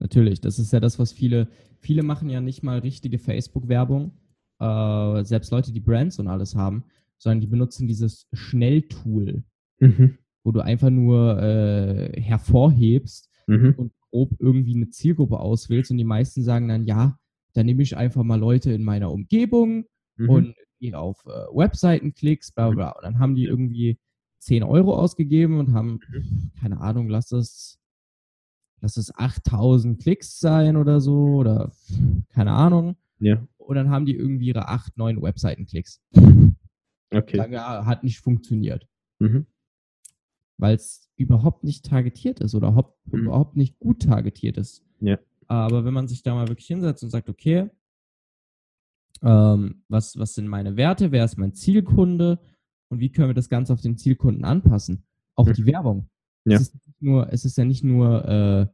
Natürlich. Das ist ja das, was viele, viele machen ja nicht mal richtige Facebook-Werbung. Äh, selbst Leute, die Brands und alles haben, sondern die benutzen dieses Schnelltool, mhm. wo du einfach nur äh, hervorhebst mhm. und grob irgendwie eine Zielgruppe auswählst und die meisten sagen dann, ja, dann nehme ich einfach mal Leute in meiner Umgebung mhm. und gehe auf äh, Webseiten klicks, bla bla. Und dann haben die irgendwie 10 Euro ausgegeben und haben, mhm. keine Ahnung, lass es, lass es 8000 Klicks sein oder so oder keine Ahnung. Ja. Und dann haben die irgendwie ihre 8, 9 Webseiten-Klicks. Okay. Sagen, ja, hat nicht funktioniert. Mhm. Weil es überhaupt nicht targetiert ist oder mhm. überhaupt nicht gut targetiert ist. Ja. Aber wenn man sich da mal wirklich hinsetzt und sagt, okay, ähm, was, was sind meine Werte, wer ist mein Zielkunde und wie können wir das Ganze auf den Zielkunden anpassen? Auch mhm. die Werbung. Ja. Es, ist nur, es ist ja nicht nur, äh,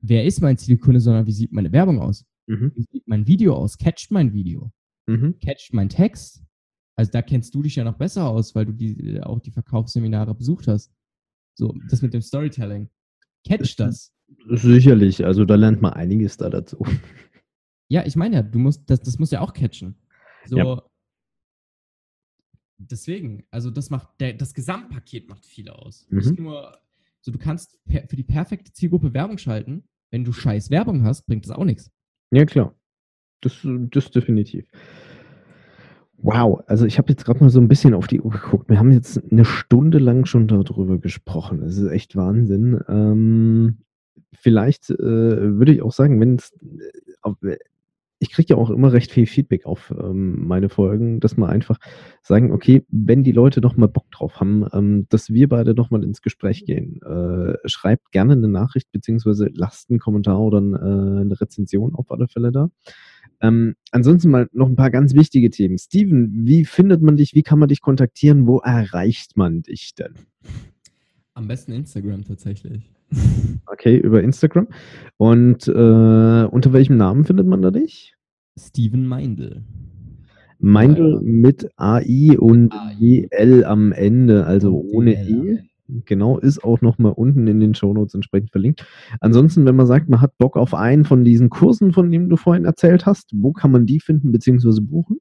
wer ist mein Zielkunde, sondern wie sieht meine Werbung aus? Mhm. Wie sieht mein Video aus? Catcht mein Video? Mhm. Catcht mein Text? Also da kennst du dich ja noch besser aus, weil du die, auch die Verkaufsseminare besucht hast. So, das mit dem Storytelling. Catch das. Sicherlich, also da lernt man einiges da dazu. Ja, ich meine ja, du musst, das, das muss ja auch catchen. So. Ja. Deswegen, also das macht, der, das Gesamtpaket macht viel aus. Mhm. Nicht nur, so du kannst per, für die perfekte Zielgruppe Werbung schalten. Wenn du scheiß Werbung hast, bringt das auch nichts. Ja, klar. Das, das definitiv. Wow, also ich habe jetzt gerade mal so ein bisschen auf die Uhr geguckt. Wir haben jetzt eine Stunde lang schon darüber gesprochen. Das ist echt Wahnsinn. Ähm, vielleicht äh, würde ich auch sagen, wenn es, äh, ich kriege ja auch immer recht viel Feedback auf ähm, meine Folgen, dass wir einfach sagen, okay, wenn die Leute doch mal Bock drauf haben, ähm, dass wir beide doch mal ins Gespräch gehen, äh, schreibt gerne eine Nachricht beziehungsweise lasst einen Kommentar oder äh, eine Rezension auf alle Fälle da. Ähm, ansonsten mal noch ein paar ganz wichtige Themen. Steven, wie findet man dich? Wie kann man dich kontaktieren? Wo erreicht man dich denn? Am besten Instagram tatsächlich. Okay, über Instagram. Und äh, unter welchem Namen findet man da dich? Steven Meindl. Meindl mit AI und. EL am Ende, also ohne E. Genau, ist auch nochmal unten in den Shownotes entsprechend verlinkt. Ansonsten, wenn man sagt, man hat Bock auf einen von diesen Kursen, von denen du vorhin erzählt hast, wo kann man die finden bzw. buchen?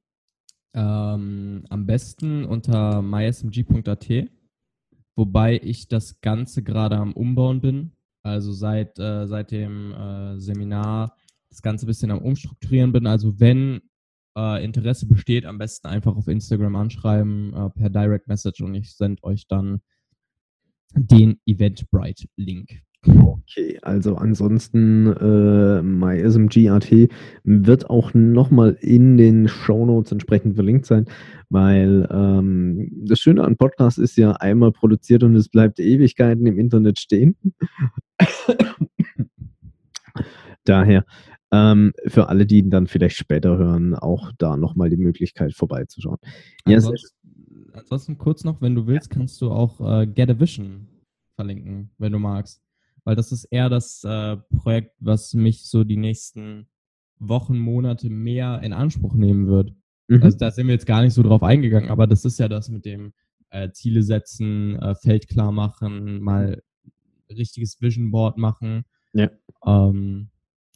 Ähm, am besten unter mysmg.at. wobei ich das Ganze gerade am Umbauen bin. Also seit, äh, seit dem äh, Seminar das Ganze ein bisschen am Umstrukturieren bin. Also wenn äh, Interesse besteht, am besten einfach auf Instagram anschreiben äh, per Direct Message und ich sende euch dann den Eventbrite-Link. Okay, also ansonsten äh, MySMG.at wird auch nochmal in den Shownotes entsprechend verlinkt sein, weil ähm, das Schöne an Podcasts ist ja einmal produziert und es bleibt Ewigkeiten im Internet stehen. Daher ähm, für alle, die ihn dann vielleicht später hören, auch da nochmal die Möglichkeit vorbeizuschauen. Ansonsten, ja, ansonsten kurz noch, wenn du willst, kannst du auch äh, Get a Vision verlinken, wenn du magst weil das ist eher das äh, Projekt, was mich so die nächsten Wochen, Monate mehr in Anspruch nehmen wird. Mhm. Also da sind wir jetzt gar nicht so drauf eingegangen, aber das ist ja das mit dem äh, Ziele setzen, äh, Feld klar machen, mal richtiges Vision Board machen. Ja. Ähm,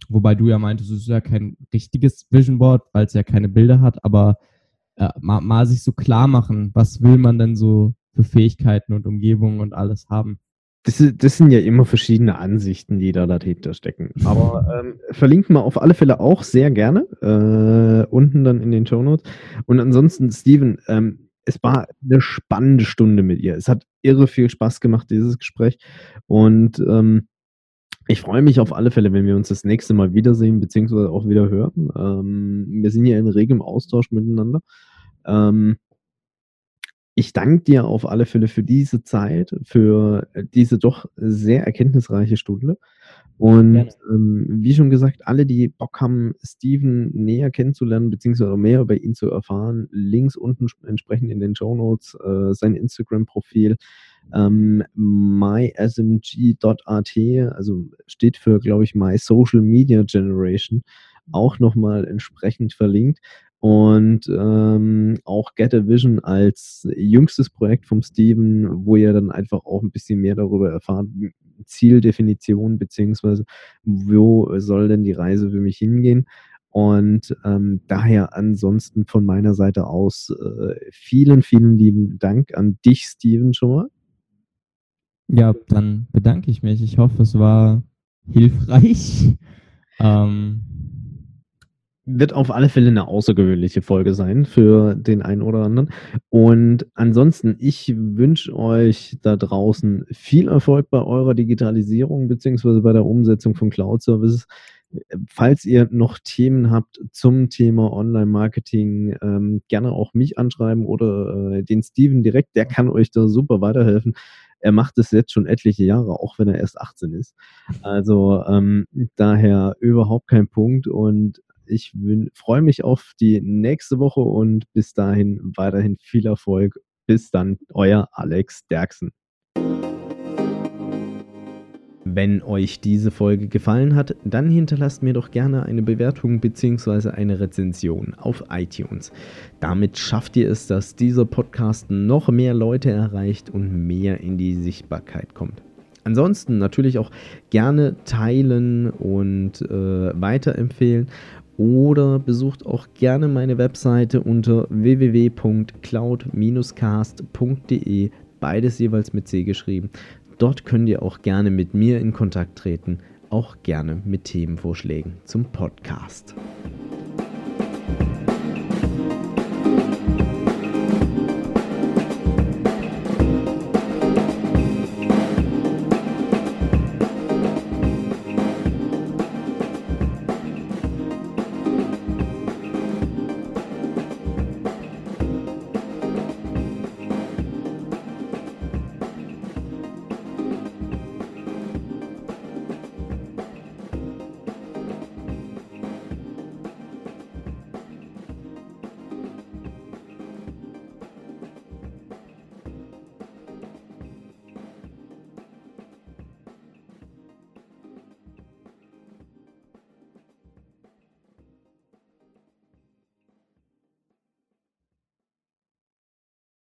wobei du ja meintest, es ist ja kein richtiges Vision Board, weil es ja keine Bilder hat, aber äh, mal, mal sich so klar machen, was will man denn so für Fähigkeiten und Umgebungen und alles haben das, das, sind ja immer verschiedene Ansichten, die da dahinter stecken. Aber ähm, verlinken wir auf alle Fälle auch sehr gerne äh, unten dann in den Show Notes. Und ansonsten, Steven, ähm, es war eine spannende Stunde mit ihr. Es hat irre viel Spaß gemacht, dieses Gespräch. Und ähm, ich freue mich auf alle Fälle, wenn wir uns das nächste Mal wiedersehen, beziehungsweise auch wieder hören. Ähm, wir sind ja in regem Austausch miteinander. Ähm, ich danke dir auf alle Fälle für diese Zeit, für diese doch sehr erkenntnisreiche Stunde. Und ähm, wie schon gesagt, alle, die Bock haben, Steven näher kennenzulernen, beziehungsweise mehr über ihn zu erfahren, links unten entsprechend in den Show Notes äh, sein Instagram-Profil, ähm, mysmg.at, also steht für, glaube ich, My Social Media Generation, auch nochmal entsprechend verlinkt. Und ähm, auch Get a Vision als jüngstes Projekt vom Steven, wo ihr dann einfach auch ein bisschen mehr darüber erfahrt, Zieldefinition, beziehungsweise wo soll denn die Reise für mich hingehen. Und ähm, daher ansonsten von meiner Seite aus äh, vielen, vielen lieben Dank an dich, Steven, schon mal. Ja, dann bedanke ich mich. Ich hoffe, es war hilfreich. Ähm, wird auf alle Fälle eine außergewöhnliche Folge sein für den einen oder anderen. Und ansonsten, ich wünsche euch da draußen viel Erfolg bei eurer Digitalisierung beziehungsweise bei der Umsetzung von Cloud-Services. Falls ihr noch Themen habt zum Thema Online-Marketing, ähm, gerne auch mich anschreiben oder äh, den Steven direkt, der kann euch da super weiterhelfen. Er macht es jetzt schon etliche Jahre, auch wenn er erst 18 ist. Also ähm, daher überhaupt kein Punkt. Und ich freue mich auf die nächste Woche und bis dahin weiterhin viel Erfolg. Bis dann, euer Alex Derksen. Wenn euch diese Folge gefallen hat, dann hinterlasst mir doch gerne eine Bewertung bzw. eine Rezension auf iTunes. Damit schafft ihr es, dass dieser Podcast noch mehr Leute erreicht und mehr in die Sichtbarkeit kommt. Ansonsten natürlich auch gerne teilen und äh, weiterempfehlen oder besucht auch gerne meine Webseite unter www.cloud-cast.de, beides jeweils mit C geschrieben. Dort könnt ihr auch gerne mit mir in Kontakt treten, auch gerne mit Themenvorschlägen zum Podcast.